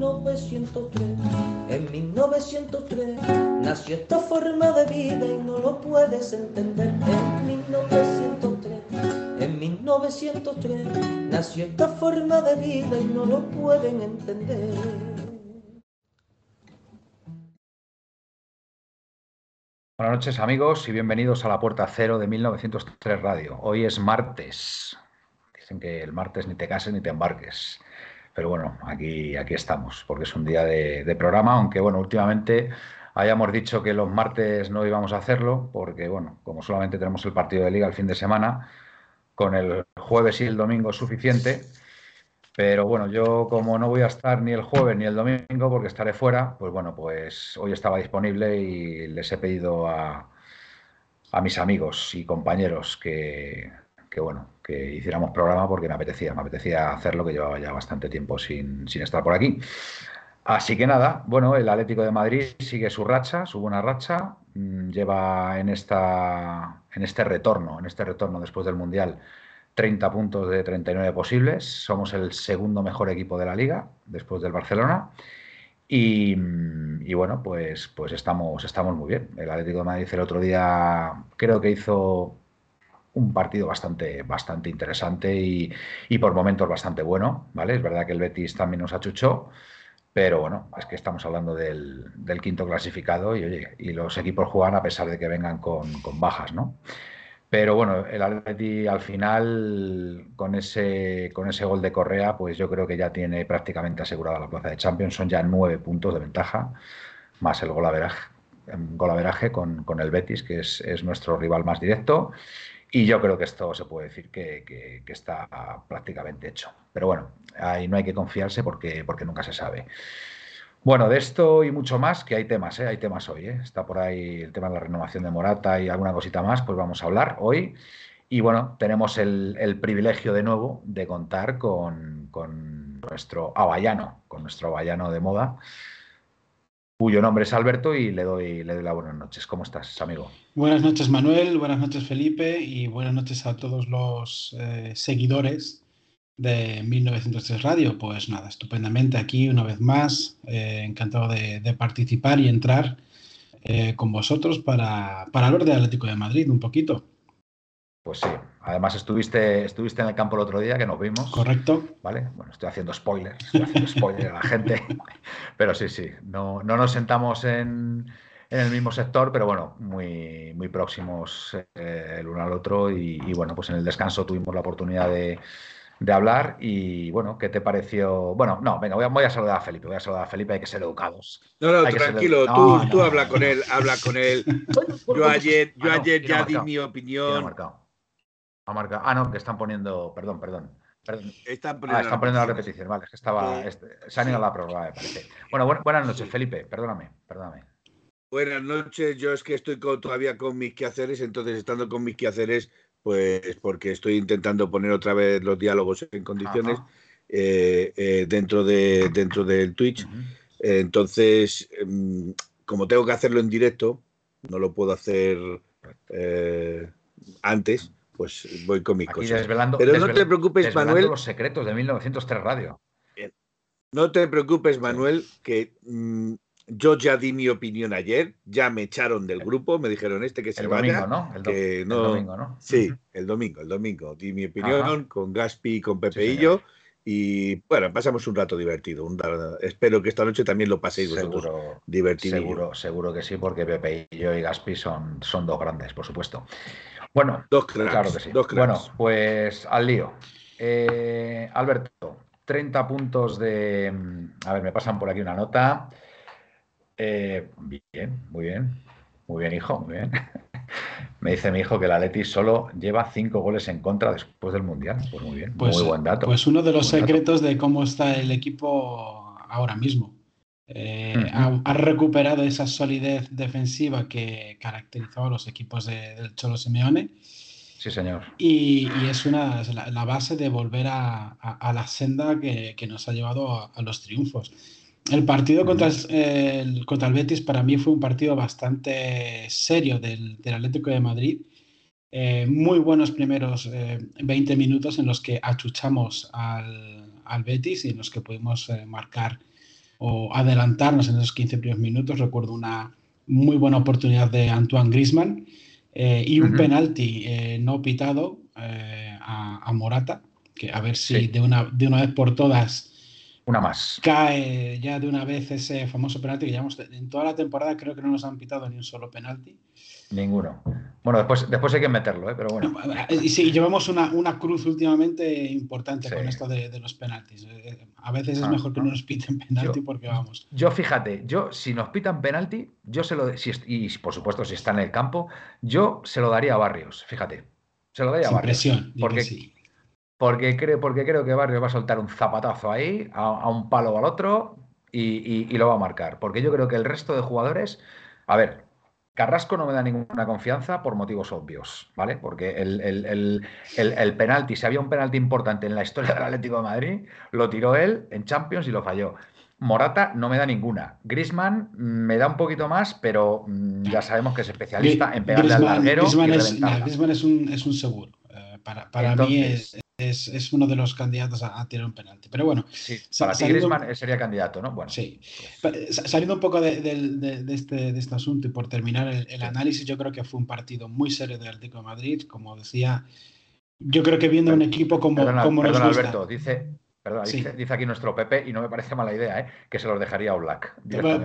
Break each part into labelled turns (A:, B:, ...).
A: 1903. En 1903 nació esta forma de vida y no lo puedes entender. En 1903, en 1903 nació esta forma de vida y no lo pueden entender.
B: Buenas noches amigos y bienvenidos a la Puerta Cero de 1903 Radio. Hoy es martes. Dicen que el martes ni te cases ni te embarques. Pero bueno, aquí, aquí estamos, porque es un día de, programa, aunque bueno, últimamente hayamos dicho que los martes no íbamos a hacerlo, porque bueno, como solamente tenemos el partido de liga el fin de semana, con el jueves y el domingo es suficiente. Pero bueno, yo como no voy a estar ni el jueves ni el domingo porque estaré fuera, pues bueno, pues hoy estaba disponible y les he pedido a, a mis amigos y compañeros que, que, bueno, hiciéramos programa porque me apetecía, me apetecía hacerlo, que llevaba ya bastante tiempo sin, sin estar por aquí. Así que nada, bueno, el Atlético de Madrid sigue su racha, su buena racha, lleva en, esta, en este retorno, en este retorno después del Mundial, 30 puntos de 39 posibles. Somos el segundo mejor equipo de la liga después del Barcelona. Y, y, bueno, pues, pues estamos, estamos muy bien. El Atlético de Madrid el otro día creo que hizo un partido bastante, bastante interesante y, y, por momentos bastante bueno. ¿vale? Es verdad que el Betis también nos achuchó. Pero bueno, es que estamos hablando del, quinto clasificado y, oye, y los equipos juegan a pesar de que vengan con, con bajas, ¿no? Pero bueno, el Atleti al final, con ese, con ese gol de Correa, pues yo creo que ya tiene prácticamente asegurada la plaza de Champions. Son ya nueve puntos de ventaja, más el golaveraje, golaveraje con, con el Betis, que es, es, nuestro rival más directo. Y yo creo que esto se puede decir que, que, está prácticamente hecho. Pero bueno, ahí no hay que confiarse porque, porque nunca se sabe. Bueno, de esto y mucho más, que hay temas, ¿eh? hay temas hoy. ¿eh? Está por ahí el tema de la renovación de Morata y alguna cosita más, pues vamos a hablar hoy. Y bueno, tenemos el, el privilegio de nuevo de contar con, con nuestro avallano, con nuestro avallano de moda, cuyo nombre es Alberto y le doy, le doy las buenas noches. ¿Cómo estás, amigo?
C: Buenas noches, Manuel, buenas noches, Felipe, y buenas noches a todos los eh, seguidores de 1903 Radio. Pues nada, estupendamente aquí una vez más, eh, encantado de, de, participar y entrar eh, con vosotros para, para hablar de Atlético de Madrid un poquito.
B: Pues sí, además estuviste, estuviste en el campo el otro día que nos vimos.
C: Correcto.
B: Vale, bueno, estoy haciendo spoilers, estoy haciendo spoiler a la gente, pero sí, sí, no, no nos sentamos en, en, el mismo sector, pero bueno, muy, muy próximos eh, el uno al otro y, y bueno, pues en el descanso tuvimos la oportunidad de de hablar y bueno, ¿qué te pareció? Bueno, no, venga, voy a, voy a, saludar a Felipe, voy a saludar a Felipe, hay que ser educados.
D: No, no, tranquilo, tú, no, tú no, habla con él, habla con él. Yo ayer, yo ah, ayer ya di mi opinión.
B: Ha marcado? Ah, no, que están poniendo, perdón, perdón. perdón.
D: Están poniendo,
B: ah, están poniendo la repetición, vale, es que estaba, este, se han ido a la prórroga, me parece. Bueno, bu buenas noches, Felipe, perdóname, perdóname.
D: Buenas noches, yo es que estoy con, todavía con mis quehaceres, entonces estando con mis quehaceres, pues porque estoy intentando poner otra vez los diálogos en condiciones eh, eh, dentro, de, dentro del Twitch. Entonces, eh, como tengo que hacerlo en directo, no lo puedo hacer eh, antes, pues voy con
B: Aquí. Desvelando,
D: Pero
B: desvelando,
D: no te preocupes, Manuel.
B: los secretos de 1903 Radio.
D: No te preocupes, Manuel, que mmm, yo ya di mi opinión ayer, ya me echaron del grupo, me dijeron este que se
B: el
D: vaya.
B: Domingo, ¿no? El, do
D: que no,
B: el domingo, ¿no?
D: Sí, el domingo, el domingo. Di mi opinión Ajá. con Gaspi, con Pepe sí, y yo. Y bueno, pasamos un rato divertido. Un, espero que esta noche también lo paséis vosotros
B: seguro,
D: divertido.
B: Seguro, seguro que sí, porque Pepe y yo y Gaspi son, son dos grandes, por supuesto. Bueno,
D: dos cracks,
B: claro que sí.
D: Dos
B: bueno, pues al lío. Eh, Alberto, 30 puntos de. A ver, me pasan por aquí una nota. Eh, bien, muy bien. Muy bien, hijo, muy bien. Me dice mi hijo que el Atleti solo lleva cinco goles en contra después del Mundial. Pues muy bien,
C: pues,
B: muy buen dato.
C: Pues uno de los secretos dato. de cómo está el equipo ahora mismo. Eh, ha, recuperado esa solidez defensiva que caracterizaba a los equipos del Cholo Simeone.
B: Sí, señor.
C: Y, es una la, base de volver a, la senda que, nos ha llevado a, los triunfos. El partido contra, el, contra el Betis para mí fue un partido bastante serio del, Atlético de Madrid. Eh, muy buenos primeros 20 minutos en los que achuchamos al, al Betis y en los que pudimos marcar o adelantarnos en esos 15 primeros minutos. Recuerdo una muy buena oportunidad de Antoine Grisman eh, y un penalti eh, no pitado eh, a, Morata, que a ver si de, una, de una vez por todas
B: una más.
C: Cae ya de una vez ese famoso penalti que llevamos en toda la temporada, creo que no nos han pitado ni un solo penalti.
B: Ninguno. Bueno, después, después hay que meterlo, ¿eh? pero bueno.
C: Y sí, llevamos una, una cruz últimamente importante con esto de, los penaltis. Eh, a veces es ah, mejor que no nos piten penalti porque vamos.
B: Yo fíjate, yo si nos pitan penalti, yo se lo si, y por supuesto si está en el campo, yo se lo daría a Barrios, fíjate. Se lo daría a Barrios.
C: Presión,
B: porque,
C: sí.
B: porque, creo, porque creo que Barrios va a soltar un zapatazo ahí, a, un palo o al otro, y lo va a marcar. Porque yo creo que el resto de jugadores, a ver, Carrasco no me da ninguna confianza por motivos obvios, ¿vale? Porque el, el, penalti, si había un penalti importante en la historia del Atlético de Madrid, lo tiró él en Champions y lo falló. Morata no me da ninguna. Grisman me da un poquito más, pero mm, ya sabemos que es especialista en pegarle al larguero.
C: Griezmann, es, un, es un seguro. Eh, para, para mí es, es, uno de los candidatos a, tirar un penalti. Pero bueno,
B: sí, para ti Griezmann sería candidato, ¿no? Bueno,
C: sí. Pues. Saliendo un poco de, este, de, este, asunto y por terminar el, análisis, yo creo que fue un partido muy serio del Atlético de Madrid. Como decía, yo creo que viendo un equipo como, como
B: nos gusta, Alberto, dice, Perdón, dice, aquí nuestro Pepe, y no me parece mala idea, ¿eh? que se los dejaría a Black.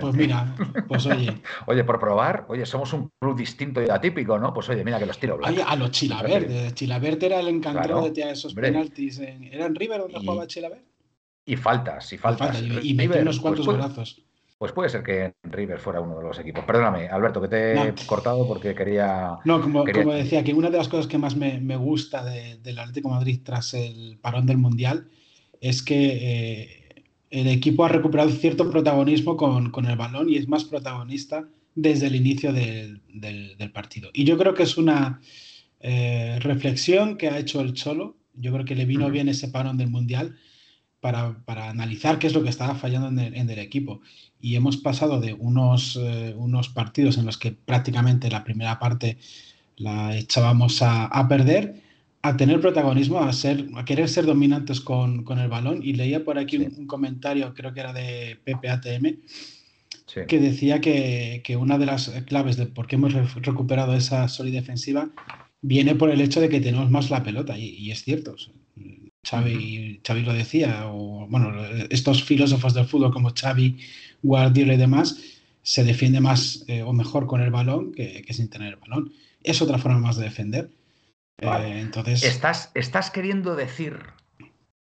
C: Pues mira, pues oye.
B: oye, por probar, oye, somos un club distinto y atípico, ¿no? Pues oye, mira que los tiro Black.
C: Oye, a los Chilabert. Chilabert era el encantado de tirar esos penaltis. ¿Era en River donde jugaba Chilabert?
B: Y faltas, y faltas.
C: Y, metió unos pues cuantos brazos.
B: Pues puede ser que River fuera uno de los equipos. Perdóname, Alberto, que te he cortado porque quería.
C: No, como, como, decía, que una de las cosas que más me, me gusta del Atlético Madrid tras el parón del Mundial es que eh, el equipo ha recuperado cierto protagonismo con, el balón y es más protagonista desde el inicio del, partido. Y yo creo que es una eh, reflexión que ha hecho el Cholo. Yo creo que le vino bien ese parón del Mundial para, analizar qué es lo que estaba fallando en el, equipo. Y hemos pasado de unos, eh, unos partidos en los que prácticamente la primera parte la echábamos a perder a tener protagonismo, a, ser, a querer ser dominantes con, el balón. Y leía por aquí un, comentario, creo que era de PPATM, que decía que, una de las claves de por qué hemos recuperado esa solidez defensiva viene por el hecho de que tenemos más la pelota. Y, es cierto. Xavi, lo decía, o bueno, estos filósofos del fútbol como Xavi, Guardiola y demás, se defiende más eh, o mejor con el balón que, que sin tener el balón. Es otra forma más de defender. Eh, entonces...
B: Estás, estás queriendo decir,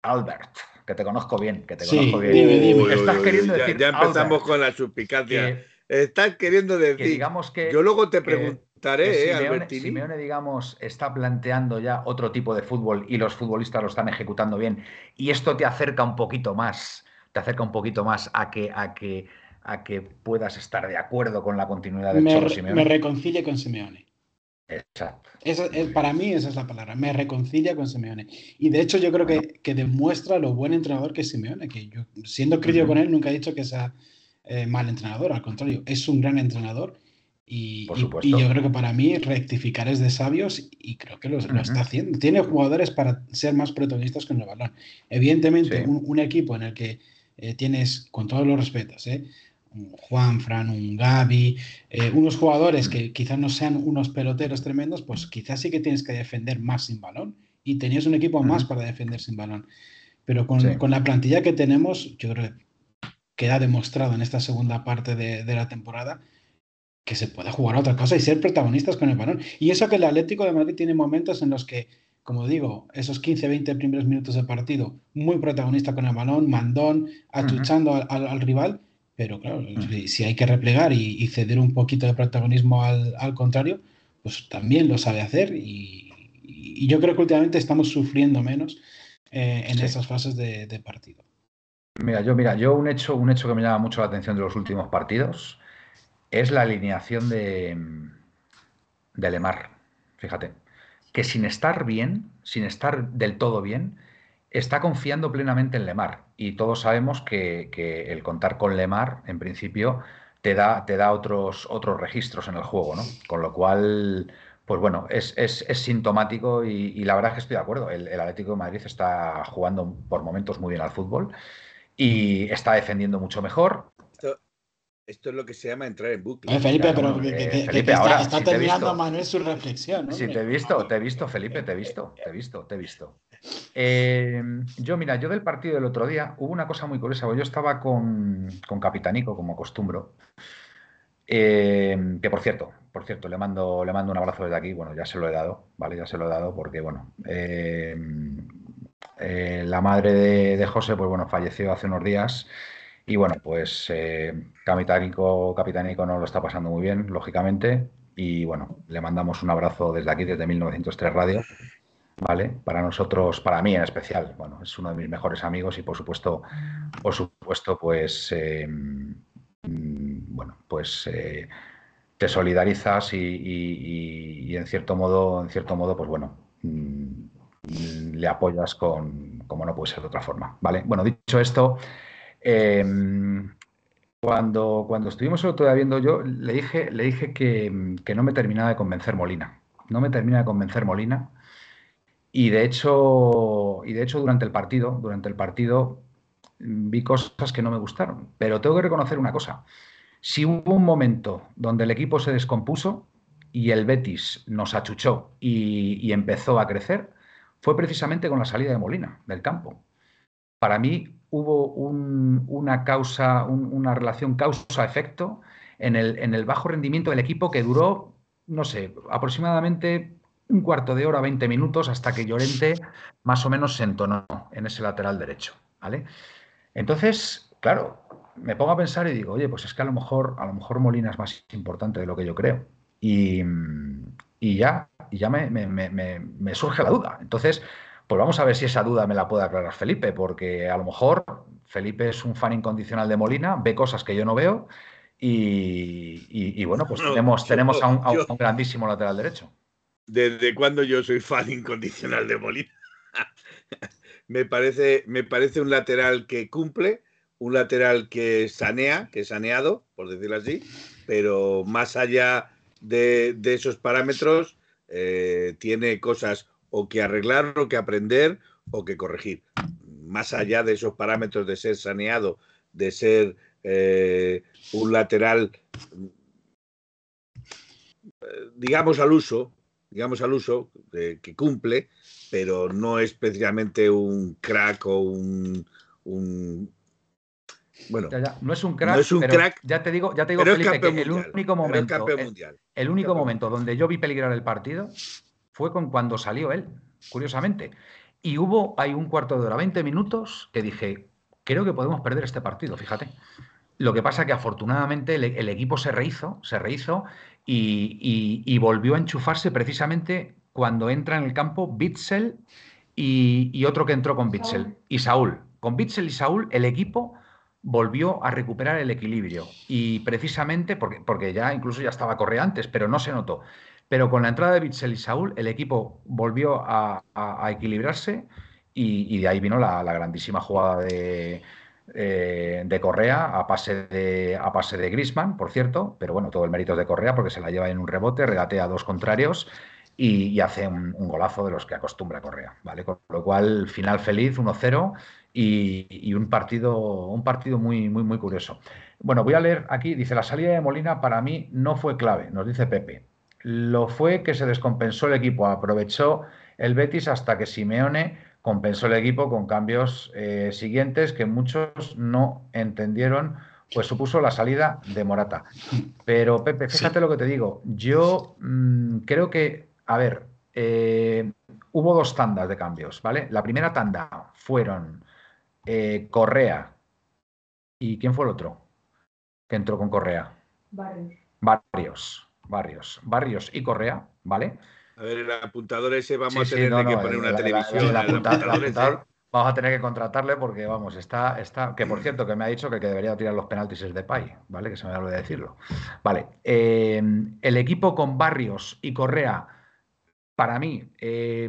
B: Albert, que te conozco bien, que te conozco bien.
D: Estás queriendo decir, ya, empezamos con la suspicacia. Estás queriendo decir.
B: digamos que,
D: yo luego te preguntaré,
B: eh, Simeone, digamos, está planteando ya otro tipo de fútbol y los futbolistas lo están ejecutando bien. Y esto te acerca un poquito más, te acerca un poquito más a que, a que, a que puedas estar de acuerdo con la continuidad del
C: me,
B: Simeone.
C: Me reconcilie con Simeone.
B: Exacto.
C: para mí esa es la palabra, me reconcilia con Simeone. Y de hecho yo creo que, demuestra lo buen entrenador que es Simeone, que yo siendo crítico con él nunca he dicho que sea eh, mal entrenador, al contrario, es un gran entrenador. Y, y, yo creo que para mí rectificar es de sabios y creo que lo, está haciendo. Tiene jugadores para ser más protagonistas con el balón. Evidentemente, un, equipo en el que eh, tienes, con todos los respetos, eh, un Juan, Fran, un Gaby, eh, unos jugadores que quizás no sean unos peloteros tremendos, pues quizás sí que tienes que defender más sin balón y tenías un equipo más para defender sin balón. Pero con, la plantilla que tenemos, yo creo que queda demostrado en esta segunda parte de, la temporada que se puede jugar a otra cosa y ser protagonistas con el balón. Y eso que el Atlético de Madrid tiene momentos en los que, como digo, esos 15-20 primeros minutos de partido, muy protagonista con el balón, mandón, achuchando al rival, pero claro, si hay que replegar y, ceder un poquito de protagonismo al, contrario, pues también lo sabe hacer y, yo creo que últimamente estamos sufriendo menos eh, en esas fases de, partido.
B: Mira, yo, mira, yo un hecho, un hecho que me llama mucho la atención de los últimos partidos es la alineación de, de Lemar. Fíjate, que sin estar bien, sin estar del todo bien, está confiando plenamente en Lemar. Y todos sabemos que, el contar con Lemar, en principio, te da, te da otros, otros registros en el juego, ¿no? Con lo cual, pues bueno, es, sintomático y, la verdad es que estoy de acuerdo. El, el, Atlético de Madrid está jugando por momentos muy bien al fútbol y está defendiendo mucho mejor.
D: Esto es lo que se llama entrar en bucle.
C: Eh, Felipe, pero eh, Felipe, ahora, está, terminando Manuel su reflexión. ¿no?
B: Sí, te he visto, te he visto, Felipe, te he visto, te he visto, te he visto. Eh, yo, mira, yo del partido del otro día hubo una cosa muy curiosa. Yo estaba con, con Capitanico, como acostumbro. que por cierto, por cierto, le mando, le mando un abrazo desde aquí. Bueno, ya se lo he dado, ¿vale? Ya se lo he dado porque, bueno, la madre de, de, José, pues bueno, falleció hace unos días. Y bueno, pues eh, Capitánico, Capitánico no lo está pasando muy bien, lógicamente. Y bueno, le mandamos un abrazo desde aquí, desde 1903 Radio. ¿Vale? Para nosotros, para mí en especial, bueno, es uno de mis mejores amigos y por supuesto, por supuesto, pues em, mm, bueno, pues eh, te solidarizas y, en cierto modo, en cierto modo, pues bueno, mm, le apoyas con, como no puede ser de otra forma, ¿vale? Bueno, dicho esto, Em, cuando, cuando estuvimos el otro día viendo yo, le dije, le dije que, no me terminaba de convencer Molina. No me termina de convencer Molina. Y de hecho, y de hecho durante el partido, durante el partido vi cosas que no me gustaron. Pero tengo que reconocer una cosa. Si hubo un momento donde el equipo se descompuso y el Betis nos achuchó y, y empezó a crecer, fue precisamente con la salida de Molina del campo. Para mí, hubo una causa, una relación causa-efecto en el, en el bajo rendimiento del equipo que duró, no sé, aproximadamente un cuarto de hora, 20 minutos, hasta que Llorente más o menos se entonó en ese lateral derecho. ¿vale? Entonces, claro, me pongo a pensar y digo, oye, pues es que a lo mejor, a lo mejor Molina es más importante de lo que yo creo. Y, ya, y ya me, me surge la duda. Entonces, pues vamos a ver si esa duda me la puede aclarar Felipe, porque a lo mejor Felipe es un fan incondicional de Molina, ve cosas que yo no veo y, bueno, pues tenemos, tenemos a, un, grandísimo lateral derecho.
D: ¿Desde cuándo yo soy fan incondicional de Molina? me, parece, me parece un lateral que cumple, un lateral que sanea, que saneado, por decirlo así, pero más allá de, esos parámetros, eh, tiene cosas o que arreglar o que aprender o que corregir. Más allá de esos parámetros de ser saneado, de ser eh, un lateral, digamos al uso, digamos al uso, que cumple, pero no es precisamente un crack o un,
B: bueno, no es un crack, es un crack ya te digo, ya te digo Felipe, que el único momento, el, único momento donde yo vi peligrar el partido fue con cuando salió él, curiosamente. Y hubo ahí un cuarto de hora, 20 minutos, que dije, creo que podemos perder este partido, fíjate. Lo que pasa que afortunadamente el, equipo se rehizo, se rehizo y, volvió a enchufarse precisamente cuando entra en el campo Bitzel y, otro que entró con Bitzel, y Saúl. Con Bitzel y Saúl el equipo volvió a recuperar el equilibrio y precisamente porque, porque ya incluso ya estaba Correa antes, pero no se notó. Pero con la entrada de Bitzel y Saúl, el equipo volvió a, equilibrarse y, de ahí vino la, grandísima jugada de, eh, de Correa a pase de, a pase de Grisman, por cierto, pero bueno, todo el mérito es de Correa porque se la lleva en un rebote, regatea dos contrarios y, hace un, golazo de los que acostumbra Correa, ¿vale? Con lo cual, final feliz, 1-0 y, y, un partido, un partido muy, muy, muy curioso. Bueno, voy a leer aquí, dice, la salida de Molina para mí no fue clave, nos dice Pepe. Lo fue que se descompensó el equipo, aprovechó el Betis hasta que Simeone compensó el equipo con cambios eh, siguientes que muchos no entendieron, pues supuso la salida de Morata. Pero Pepe, fíjate lo que te digo, yo mm, creo que, a ver, eh, hubo dos tandas de cambios, ¿vale? La primera tanda fueron eh, Correa y ¿quién fue el otro que entró con Correa?
E: Barrios.
B: Barrios. Barrios, Barrios y Correa, ¿vale?
D: A ver, el apuntador ese vamos a tener que poner una televisión. El, apuntador,
B: Vamos a tener que contratarle porque, vamos, está, está. Que por cierto, que me ha dicho que el que debería tirar los penaltis es de Pay, ¿vale? Que se me olvidó de decirlo. Vale. Eh, el equipo con Barrios y Correa, para mí, eh,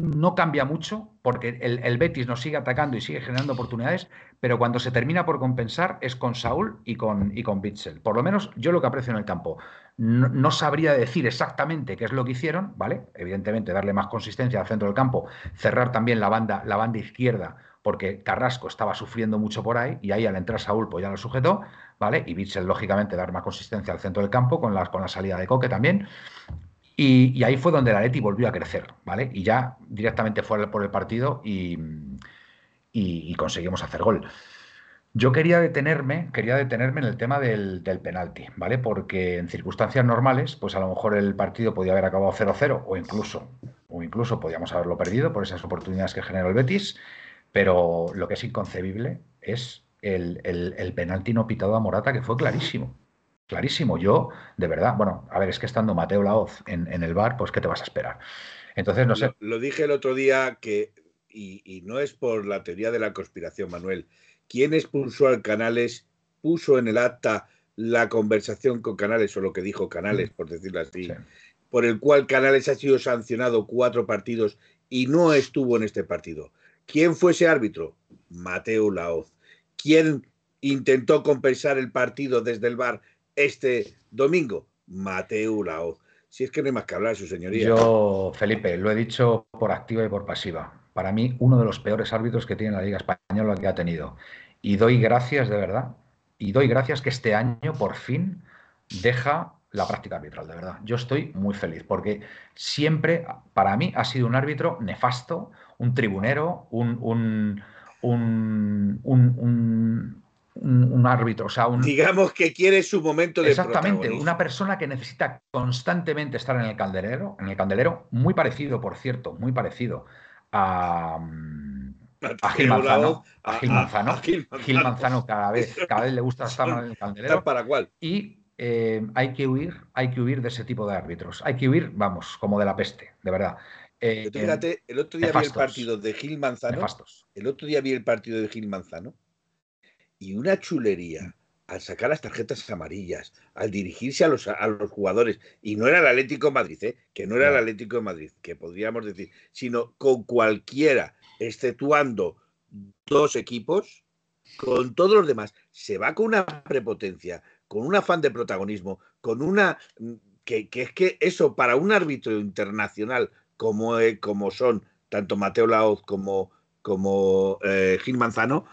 B: no cambia mucho porque el, Betis nos sigue atacando y sigue generando oportunidades, pero cuando se termina por compensar es con Saúl y con, y con Bitzel. Por lo menos yo lo que aprecio en el campo. No, sabría decir exactamente qué es lo que hicieron, ¿vale? Evidentemente darle más consistencia al centro del campo, cerrar también la banda, la banda izquierda, porque Carrasco estaba sufriendo mucho por ahí y ahí al entrar Saúl pues ya lo sujetó, ¿vale? Y Bitzel lógicamente dar más consistencia al centro del campo con la, con la salida de Coque también. Y, ahí fue donde la Leti volvió a crecer, ¿vale? Y ya directamente fue por el partido y, conseguimos hacer gol. Yo quería detenerme, quería detenerme en el tema del, penalti, ¿vale? Porque en circunstancias normales, pues a lo mejor el partido podía haber acabado 0-0 o incluso, o incluso podíamos haberlo perdido por esas oportunidades que generó el Betis, pero lo que es inconcebible es el, penalti no pitado a Morata, que fue clarísimo clarísimo. Yo, de verdad, bueno, a ver, es que estando Mateo Laoz en, el bar, pues ¿qué te vas a esperar? Entonces, no sé.
D: Lo, dije el otro día que, y, no es por la teoría de la conspiración, Manuel, ¿quién expulsó al Canales, puso en el acta la conversación con Canales, o lo que dijo Canales, mm. por decirlo así, por el cual Canales ha sido sancionado cuatro partidos y no estuvo en este partido? ¿Quién fue ese árbitro? Mateo Laoz. ¿Quién intentó compensar el partido desde el bar este domingo? Mateo Laoz. Si es que no hay más que hablar, su señoría.
B: Yo, Felipe, lo he dicho por activa y por pasiva. Para mí, uno de los peores árbitros que tiene la Liga Española que ha tenido. Y doy gracias, de verdad, y doy gracias que este año, por fin, deja la práctica arbitral, de verdad. Yo estoy muy feliz porque siempre, para mí, ha sido un árbitro nefasto, un tribunero, un, un, un un, árbitro, o sea, un...
D: Digamos que quiere su momento de
B: Exactamente, una persona que necesita constantemente estar en el candelero, en el candelero, muy parecido, por cierto, muy parecido a, a Gil Manzano, a Gil Manzano, Gil Manzano cada vez, cada vez le gusta estar en el candelero.
D: ¿Para cuál?
B: Y eh, hay que huir, hay que huir de ese tipo de árbitros. Hay que huir, vamos, como de la peste, de verdad.
D: Eh, fíjate, el otro día vi el partido de Gil Manzano. El otro día vi el partido de Gil Manzano y una chulería al sacar las tarjetas amarillas, al dirigirse a los, a los jugadores, y no era el Atlético de Madrid, ¿eh? que no era el Atlético de Madrid, que podríamos decir, sino con cualquiera, exceptuando dos equipos, con todos los demás, se va con una prepotencia, con un afán de protagonismo, con una... Mm, que, es que eso para un árbitro internacional como, eh, como son tanto Mateo Laoz como, como eh, Gil Manzano,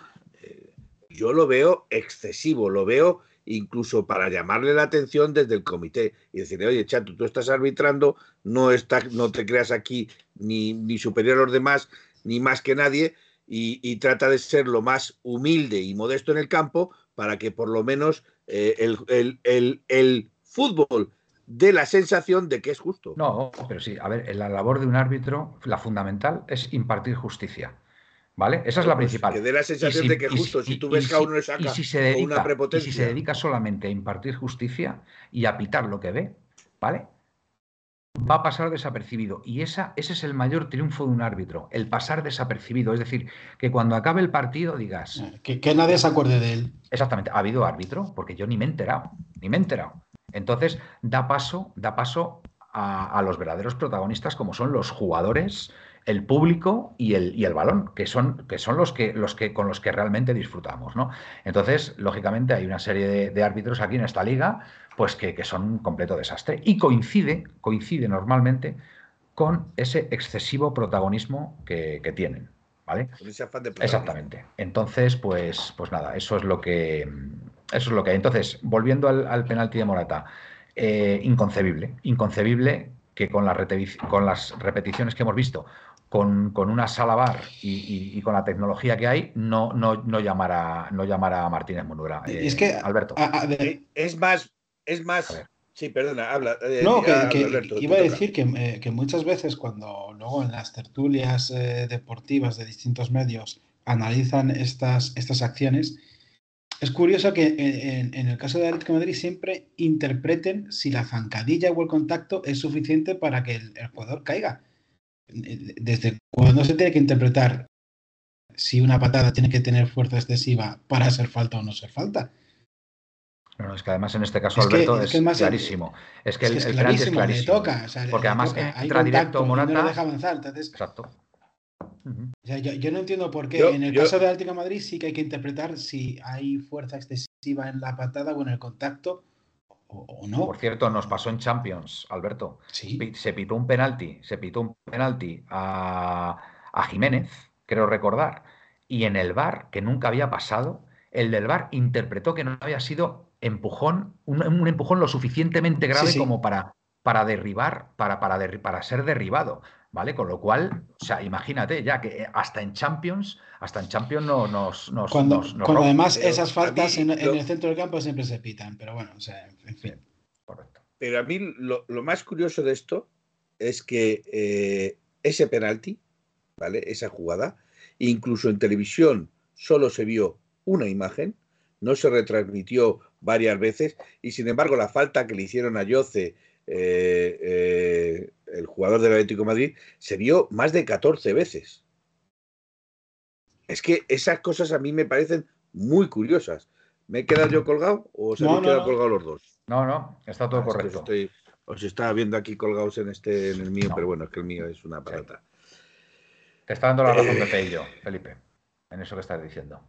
D: yo lo veo excesivo, lo veo incluso para llamarle la atención desde el comité y decirle, oye, chato, tú estás arbitrando, no, no te creas aquí ni, ni, superior a los demás, ni más que nadie, y, trata de ser lo más humilde y modesto en el campo para que por lo menos eh, el, el fútbol dé la sensación de que es justo.
B: No, pero sí, a ver, la labor de un árbitro, la fundamental es impartir justicia. ¿Vale? Esa es la pues, principal.
D: Que dé la sensación de que justo, si, tú ves que a uno le saca
B: si se dedica, una prepotencia. Y si se dedica solamente a impartir justicia y a pitar lo que ve, ¿vale? Va a pasar desapercibido. Y esa, ese es el mayor triunfo de un árbitro, el pasar desapercibido. Es decir, que cuando acabe el partido digas.
C: Eh, que, que nadie se acuerde de él.
B: Exactamente. ¿Ha habido árbitro? Porque yo ni me he enterado. Ni me he enterado. Entonces, da paso, da paso a, a los verdaderos protagonistas, como son los jugadores el público y el, y el balón, que son, que son los, que, los que con los que realmente disfrutamos. ¿no? Entonces, lógicamente, hay una serie de, árbitros aquí en esta liga pues que, son un completo desastre. Y coincide, coincide normalmente con ese excesivo protagonismo que, tienen. ¿Vale? Exactamente. Entonces, pues, pues nada, eso es lo que eso es lo que hay. Entonces, volviendo al, penalti de Morata, eh, inconcebible, inconcebible que con, con las repeticiones que hemos visto con, una sala bar y, con la tecnología que hay, no, no, no, llamar, a, no llamar a Martínez Munura.
C: es que, eh,
B: Alberto.
D: Eh, es más, es más. Sí, perdona, habla.
C: Eh, no, que, iba a decir que, muchas veces cuando luego en las tertulias deportivas de distintos medios analizan estas, estas acciones, es curioso que en, el caso de Atlético de Madrid siempre interpreten si la zancadilla o el contacto es suficiente para que el jugador caiga desde cuando se tiene que interpretar si una patada tiene que tener fuerza excesiva para ser falta o no ser falta.
B: No, es que además en este caso, Alberto, es, clarísimo. Es que el, penalti es clarísimo.
C: toca,
B: porque además entra directo Morata.
C: No deja avanzar, entonces...
B: Exacto.
C: yo, no entiendo por qué. en el caso de Atlético Madrid sí que hay que interpretar si hay fuerza excesiva en la patada o en el contacto o, no.
B: Por cierto, nos pasó en Champions, Alberto.
C: ¿Sí?
B: Se pitó un penalti, se pitó un penalti a, a Jiménez, creo recordar, y en el bar, que nunca había pasado, el del bar interpretó que no había sido empujón, un, empujón lo suficientemente grave como para, para derribar, para, para, para ser derribado. ¿Vale? Con lo cual, o sea, imagínate ya que hasta en Champions, hasta en Champions no, nos, nos,
C: Cuando, cuando además esas faltas en, el centro del campo siempre se pitan, pero bueno, o sea, en fin.
D: Correcto. Pero a mí lo, más curioso de esto es que eh, ese penalti, ¿vale? Esa jugada, incluso en televisión solo se vio una imagen, no se retransmitió varias veces y sin embargo la falta que le hicieron a Yoce, eh, eh, el jugador del Atlético de Madrid, se vio más de 14 veces. Es que esas cosas a mí me parecen muy curiosas. ¿Me he quedado yo colgado o se han quedado colgados los dos?
B: No, no, está todo ah, correcto.
D: Os, estaba viendo aquí colgados en este en el mío, pero bueno, es que el mío es una parata.
B: Te está dando la razón de Peillo, Felipe, en eso que estás diciendo.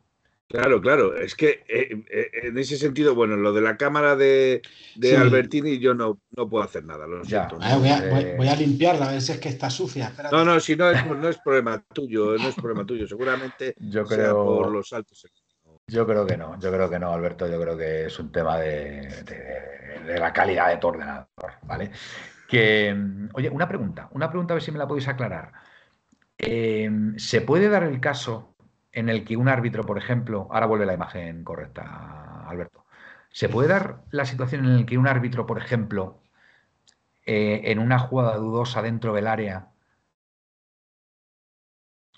D: Claro, claro. Es que eh, eh, en ese sentido, bueno, lo de la cámara de, de Albertini yo no, no puedo hacer nada, lo siento.
C: Ah, voy, a, limpiarla, a ver si es que está sucia.
D: No, no, si no es, no es problema tuyo, no es problema tuyo. Seguramente
B: yo creo,
D: por los saltos.
B: Yo creo que no, yo creo que no, Alberto. Yo creo que es un tema de, la calidad de tu ordenador, ¿vale? Que, oye, una pregunta, una pregunta a ver si me la podéis aclarar. Eh, ¿Se puede dar el caso en el que un árbitro, por ejemplo, ahora vuelve la imagen correcta, Alberto, ¿se puede dar la situación en la que un árbitro, por ejemplo, eh, en una jugada dudosa dentro del área,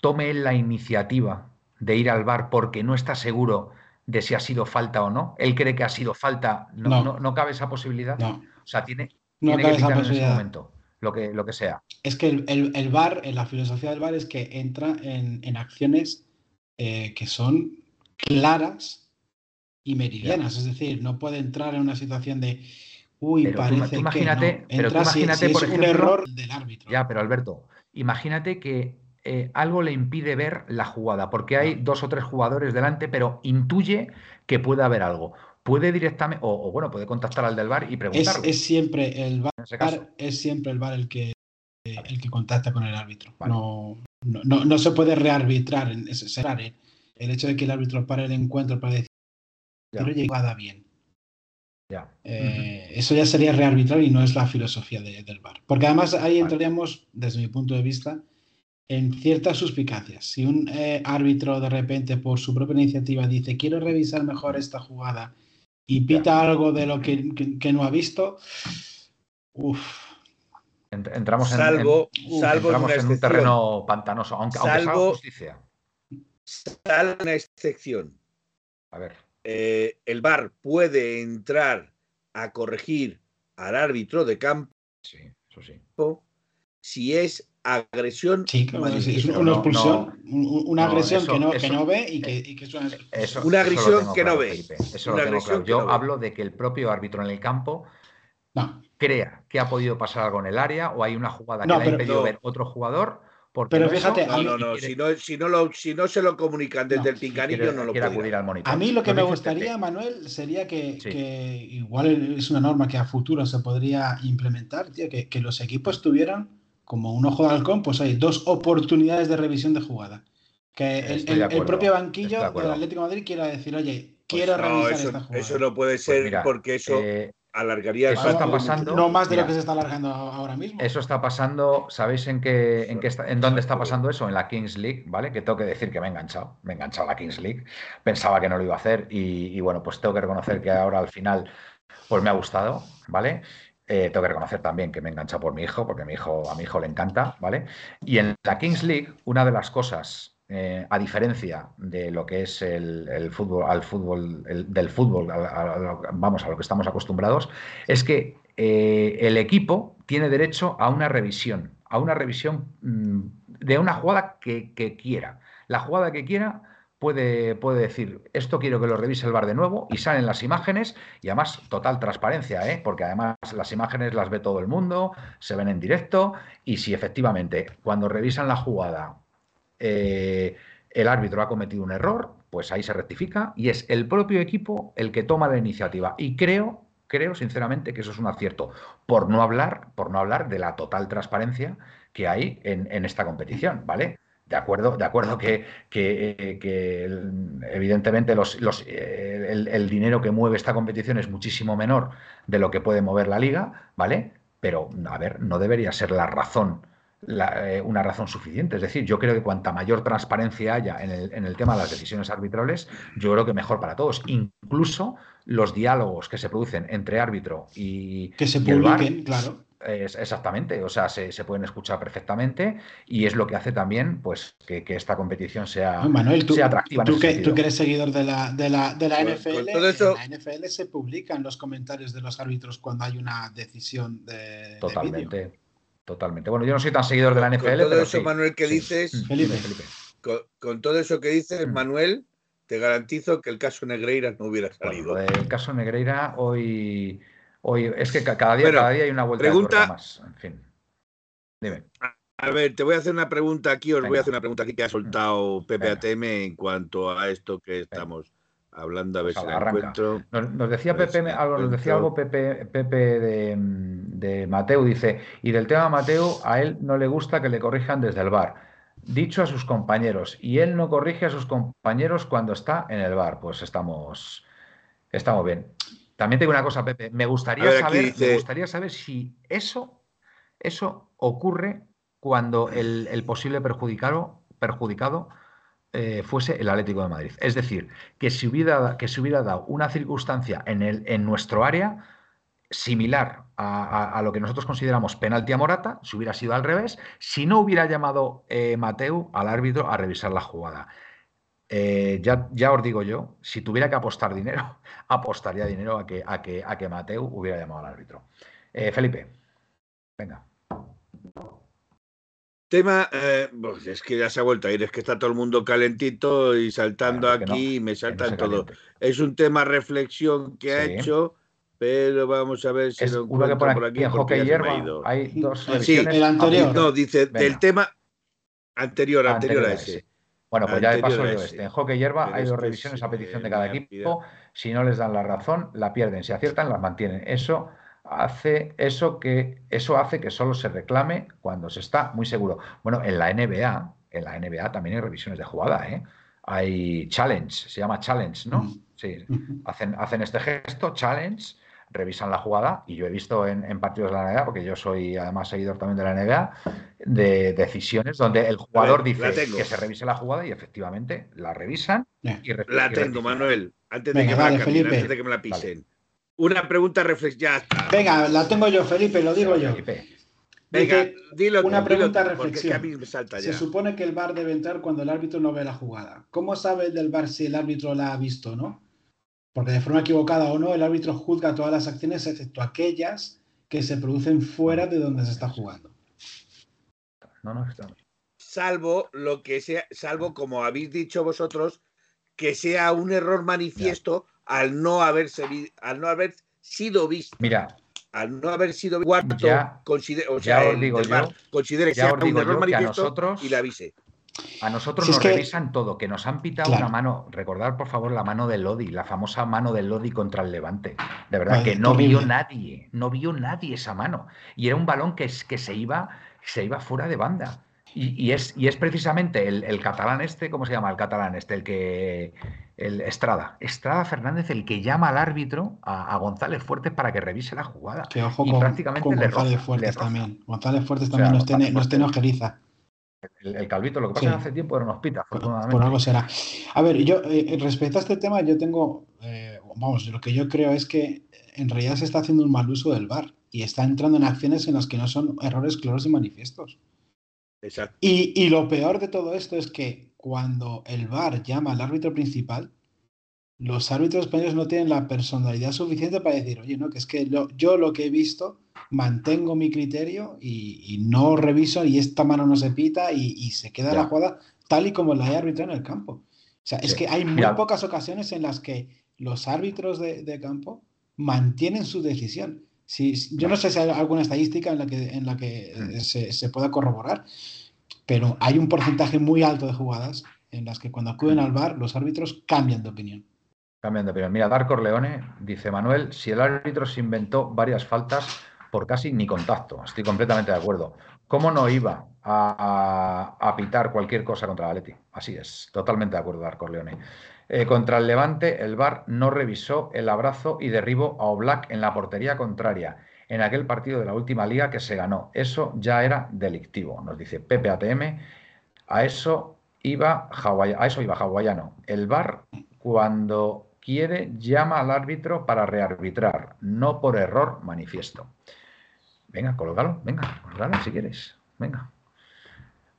B: tome la iniciativa de ir al bar porque no está seguro de si ha sido falta o no? ¿Él cree que ha sido falta? ¿No, no. cabe esa posibilidad?
C: No.
B: O sea, tiene, que evitar en ese momento lo que, lo que sea.
C: Es que el, el, bar, en la filosofía del bar es que entra en, en acciones eh, que son claras y meridianas. Es decir, no puede entrar en una situación de uy, parece
B: imagínate,
C: que
B: Pero imagínate, por ejemplo,
C: un error del árbitro.
B: Ya, pero Alberto, imagínate que eh, algo le impide ver la jugada, porque hay dos o tres jugadores delante, pero intuye que puede haber algo. Puede directamente, o, bueno, puede contactar al del bar y preguntarle.
C: Es, siempre el bar, es siempre el bar el que el que contacta con el árbitro. No, no, no, se puede rearbitrar, en ese, el hecho de que el árbitro pare el encuentro para decir, pero llegada bien. Eh, eso ya sería rearbitrar y no es la filosofía del VAR. Porque además ahí entraríamos, desde mi punto de vista, en ciertas suspicacias. Si un eh, árbitro de repente por su propia iniciativa dice quiero revisar mejor esta jugada y pita algo de lo que, que no ha visto, uff,
B: Entramos
D: en, salvo,
B: en, un terreno pantanoso, aunque, salvo, justicia.
D: Salvo una excepción.
B: A ver.
D: Eh, el VAR puede entrar a corregir al árbitro de campo.
B: Sí, eso sí.
D: Si es agresión.
C: Sí, es una expulsión, una agresión que, no, que, no, ve y que, y que es una,
D: eso, una agresión que no ve.
B: Eso lo tengo claro. Yo hablo de que el propio árbitro en el campo crea que ha podido pasar algo en el área o hay una jugada que le ha impedido ver otro jugador. Porque
C: pero fíjate,
D: no, no, no, si, no, si, no lo, si no se lo comunican desde el pinganillo, no lo puede
B: acudir al monitor.
C: A mí lo que me gustaría, Manuel, sería que, que, igual es una norma que a futuro se podría implementar, tío, que, que, los equipos tuvieran como un ojo de halcón, pues hay dos oportunidades de revisión de jugada. Que el, el, propio banquillo del Atlético de Madrid quiera decir, oye, pues quiero revisar
D: eso,
C: esta jugada.
D: Eso no puede pues ser porque eso. Eh, alargaría
B: eso está pasando.
C: No más de lo que se está alargando ahora mismo.
B: Eso está pasando sabéis en qué en qué está, en dónde está pasando eso en la Kings League vale que tengo que decir que me he enganchado me he enganchado a la Kings League. Pensaba que no lo iba a hacer y, bueno pues tengo que reconocer que ahora al final pues me ha gustado vale eh, tengo que reconocer también que me he enganchado por mi hijo porque a mi hijo a mi hijo le encanta vale y en la Kings League una de las cosas eh, a diferencia de lo que es el, fútbol, al fútbol, del fútbol, vamos, a lo que estamos acostumbrados, es que eh, el equipo tiene derecho a una revisión, a una revisión mm, de una jugada que, quiera. la jugada que quiera, puede, puede decir, esto quiero que lo revise el bar de nuevo y salen las imágenes y además total transparencia, ¿eh? porque además las imágenes las ve todo el mundo, se ven en directo y si efectivamente cuando revisan la jugada eh, el árbitro ha cometido un error, pues ahí se rectifica y es el propio equipo el que toma la iniciativa. Y creo, creo sinceramente que eso es un acierto, por no hablar, por no hablar de la total transparencia que hay en, esta competición, ¿vale? De acuerdo, de acuerdo que, que, evidentemente eh, el, dinero que mueve esta competición es muchísimo menor de lo que puede mover la liga, ¿vale? Pero, a ver, no debería ser la razón, eh, una razón suficiente. Es decir, yo creo que cuanta mayor transparencia haya en el, en el tema de las decisiones arbitrales, yo creo que mejor para todos. Incluso los diálogos que se producen entre árbitro y.
C: Que se publiquen, claro
B: exactamente, o sea, se, pueden escuchar perfectamente y es lo que hace también pues que, esta competición sea, atractiva.
C: Tú, que, tú, eres seguidor de la, de la, de la NFL, en la NFL se publican los comentarios de los árbitros cuando hay una decisión de.
B: Totalmente. Totalmente. Bueno, yo no soy tan seguidor de la NFL. Con
D: todo eso, Manuel, que dices. Mm, Felipe. Con, todo eso que dices, mm. Manuel, te garantizo que el caso Negreira no hubiera salido.
B: el caso Negreira hoy Oye, es que cada día, cada día hay una vuelta
D: pregunta,
B: de más. En fin. Dime.
D: A ver, te voy a hacer una pregunta aquí, os voy a hacer una pregunta aquí que ha soltado PPATM en cuanto a esto que estamos hablando, a ver pues si la encuentro.
B: Nos, decía Pepe algo, nos decía algo Pepe, Pepe de, de, Mateo, dice, y del tema Mateo, a él no le gusta que le corrijan desde el bar. Dicho a sus compañeros, y él no corrige a sus compañeros cuando está en el bar. Pues estamos, estamos bien. También tengo una cosa, Pepe. Me gustaría, saber, me gustaría saber si eso, eso ocurre cuando el, posible perjudicado, perjudicado eh, fuese el Atlético de Madrid. Es decir, que si hubiera, que hubiera dado una circunstancia en, el, en nuestro área similar a, lo que nosotros consideramos penalti a Morata, si hubiera sido al revés, si no hubiera llamado eh, Mateu al árbitro a revisar la jugada. Eh, ya, ya, os digo yo, si tuviera que apostar dinero, apostaría dinero a que, a que, a que Mateu hubiera llamado al árbitro. Felipe, venga.
D: Tema, eh, pues es que ya se ha vuelto a ir, es que está todo el mundo calentito y saltando aquí y me saltan todo. Es un tema reflexión que ha hecho, pero vamos a ver si lo encuentro por aquí.
B: En hockey hierba hay dos
D: Sí, el anterior. No, dice, del tema anterior, anterior, a ese.
B: Bueno, pues ya de paso yo este. En hockey hierba hay dos revisiones a petición de cada equipo. Si no les dan la razón, la pierden. Si aciertan, las mantienen. Eso hace, eso que, eso hace que solo se reclame cuando se está muy seguro. Bueno, en la NBA, en la NBA también hay revisiones de jugada, ¿eh? Hay challenge, se llama challenge, ¿no? Sí. Hacen, hacen este gesto, challenge, revisan la jugada y yo he visto en, partidos de la NBA, porque yo soy además seguidor también de la NBA, de decisiones donde el jugador dice que se revise la jugada y efectivamente la revisan. Y
D: la tengo, Manuel, antes de, que, me antes de que me la pisen. Una pregunta reflexiva.
C: Venga, la tengo yo, Felipe, lo digo yo.
D: Venga, dilo
C: Una pregunta reflexiva. Se supone que el VAR debe entrar cuando el árbitro no ve la jugada. ¿Cómo sabe el del VAR si el árbitro la ha visto no? Porque de forma equivocada o no, el árbitro juzga todas las acciones excepto aquellas que se producen fuera de donde se está jugando.
B: No, no, está.
D: Salvo lo que sea, salvo como habéis dicho vosotros, que sea un error manifiesto al no haberse al no haber sido visto.
B: Mira,
D: al no haber sido cuarto, considere, o sea, considere que
B: sea
D: un error manifiesto
B: nosotros,
D: y la avise.
B: A nosotros nos revisan todo, que nos han pitado una mano. Recordar, por favor, la mano de Lodi, la famosa mano de Lodi contra el Levante. De verdad que no vio nadie, no vio nadie esa mano. Y era un balón que, que se, iba, se iba fuera de banda. Y, es, y es precisamente el, catalán este, ¿cómo se llama el catalán este? El que. El Estrada. Estrada Fernández, el que llama al árbitro, a, González Fuertes, para que revise la jugada.
C: Que ojo con, prácticamente González Fuertes también. González Fuertes también nos, tiene, nos tiene ojeriza.
B: El, calvito, lo que pasa es que hace tiempo era unos pita, afortunadamente.
C: Por, algo será. A ver, yo, eh, respecto a este tema, yo tengo, eh, vamos, lo que yo creo es que en realidad se está haciendo un mal uso del VAR y está entrando en acciones en las que no son errores claros y manifiestos.
D: Exacto.
C: Y, y lo peor de todo esto es que cuando el VAR llama al árbitro principal, los árbitros españoles no tienen la personalidad suficiente para decir, oye, no, que es que yo lo que he visto, mantengo mi criterio y, no reviso y esta mano no se pita y, se queda la jugada tal y como la hay arbitrado en el campo. O sea, es que hay muy pocas ocasiones en las que los árbitros de, campo mantienen su decisión. Si, yo no sé si hay alguna estadística en la que, en la que mm. se, se, pueda corroborar, pero hay un porcentaje muy alto de jugadas en las que cuando acuden mm. al bar los árbitros cambian de opinión.
B: Cambian de opinión. Mira, Darko Leone dice Manuel, si el árbitro se inventó varias faltas por casi ni contacto, estoy completamente de acuerdo. ¿Cómo no iba a, pitar cualquier cosa contra Leti? Así es, totalmente de acuerdo, Darko Leone. Eh, contra el Levante, el VAR no revisó el abrazo y derribo a Oblak en la portería contraria en aquel partido de la última liga que se ganó. Eso ya era delictivo, nos dice Pepe ATM. A eso iba a eso iba hawaiano. El VAR, cuando quiere, llama al árbitro para rearbitrar, no por error manifiesto. Venga, colócalo, venga, colócalo si quieres. Venga.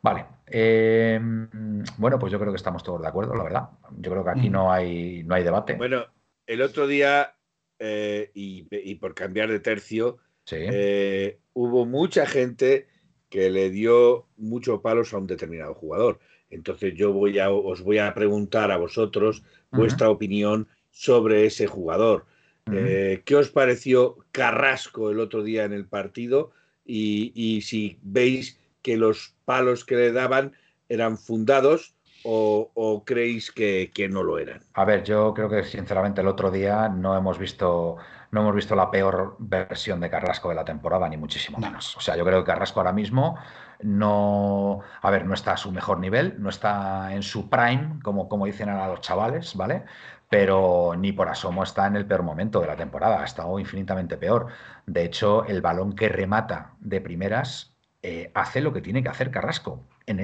B: Vale. Em, bueno, pues yo creo que estamos todos de acuerdo, la verdad. Yo creo que aquí mm. no hay, no hay debate.
D: Bueno, el otro día, eh, y, por cambiar de tercio, eh, hubo mucha gente que le dio muchos palos a un determinado jugador. Entonces yo voy a, os voy a preguntar a vosotros vuestra opinión sobre ese jugador. Eh, ¿Qué os pareció Carrasco el otro día en el partido? y si veis que los palos que le daban eran fundados o, creéis que, no lo eran?
B: A ver, yo creo que sinceramente el otro día no hemos visto no hemos visto la peor versión de Carrasco de la temporada, ni muchísimo menos. O sea, yo creo que Carrasco ahora mismo no, a ver, no está a su mejor nivel, no está en su prime, como, como dicen ahora los chavales, ¿vale? Pero ni por asomo está en el peor momento de la temporada, ha estado infinitamente peor. De hecho, el balón que remata de primeras eh, hace lo que tiene que hacer Carrasco en,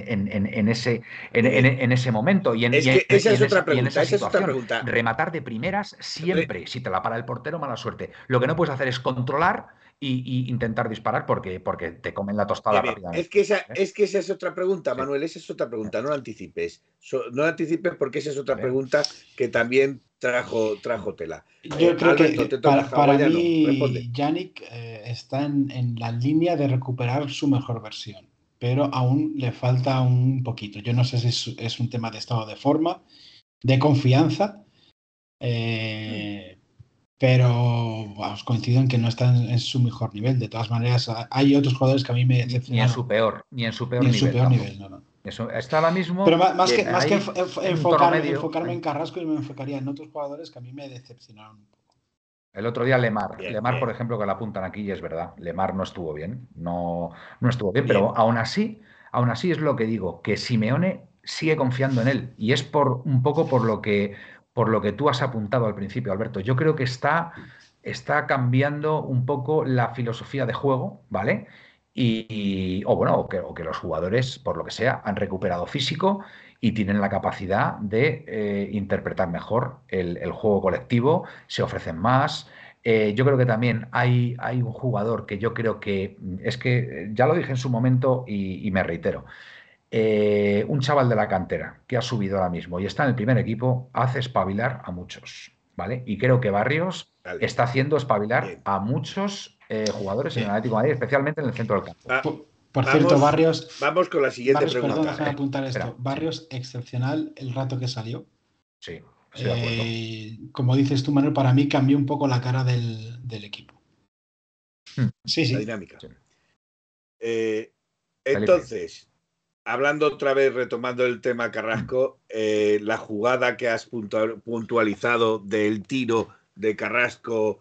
B: ese, en, ese momento. Y en,
D: esa es otra pregunta. Esa es otra pregunta.
B: Rematar de primeras siempre. Si te la para el portero, mala suerte. Lo que no puedes hacer es controlar y, intentar disparar porque, porque te comen la tostada rápidamente.
D: Es que, esa, ¿eh? es que esa es otra pregunta, Manuel. Esa es otra pregunta. No la anticipes. no la anticipes porque esa es otra pregunta que también trajo, trajo tela.
C: Yo creo que para, mí, Yannick eh, está en, la línea de recuperar su mejor versión, pero aún le falta un poquito. Yo no sé si es, un tema de estado de forma, de confianza, eh, pero os coincido en que no está en, su mejor nivel. De todas maneras, hay otros jugadores que a mí me
B: decepcionan. Ni en su peor, ni en su peor nivel.
C: Su peor nivel no, no.
B: Eso está ahora mismo.
C: Pero más, que, más que enfocarme en Carrasco, y me enfocaría en otros jugadores que a mí me decepcionaron un poco.
B: El otro día Lemar. Lemar, por ejemplo, que la apuntan aquí y es verdad. Lemar no estuvo bien. No, no estuvo bien, pero aún así, aún así es lo que digo, que Simeone sigue confiando en él. Y es por un poco por lo que, por lo que tú has apuntado al principio, Alberto. Yo creo que está, está cambiando un poco la filosofía de juego, ¿vale? y, o bueno, o que, los jugadores, por lo que sea, han recuperado físico y tienen la capacidad de eh, interpretar mejor el, juego colectivo, se ofrecen más. Eh, yo creo que también hay, hay, un jugador que yo creo que, es que ya lo dije en su momento y, me reitero, eh, un chaval de la cantera que ha subido ahora mismo y está en el primer equipo hace espabilar a muchos, ¿vale? Y creo que Barrios está haciendo espabilar a muchos eh, jugadores en el Atlético de Madrid, especialmente en el centro del campo.
C: por, cierto, Barrios.
D: Vamos con la siguiente pregunta.
C: Perdón, apuntar esto. Barrios excepcional el rato que salió.
B: Sí.
C: Eh, como dices tú, Manuel, para mí cambió un poco la cara del, equipo.
D: Hmm. Sí, sí. La dinámica. Eh, entonces, hablando otra vez, retomando el tema Carrasco, la jugada que has puntualizado del tiro de Carrasco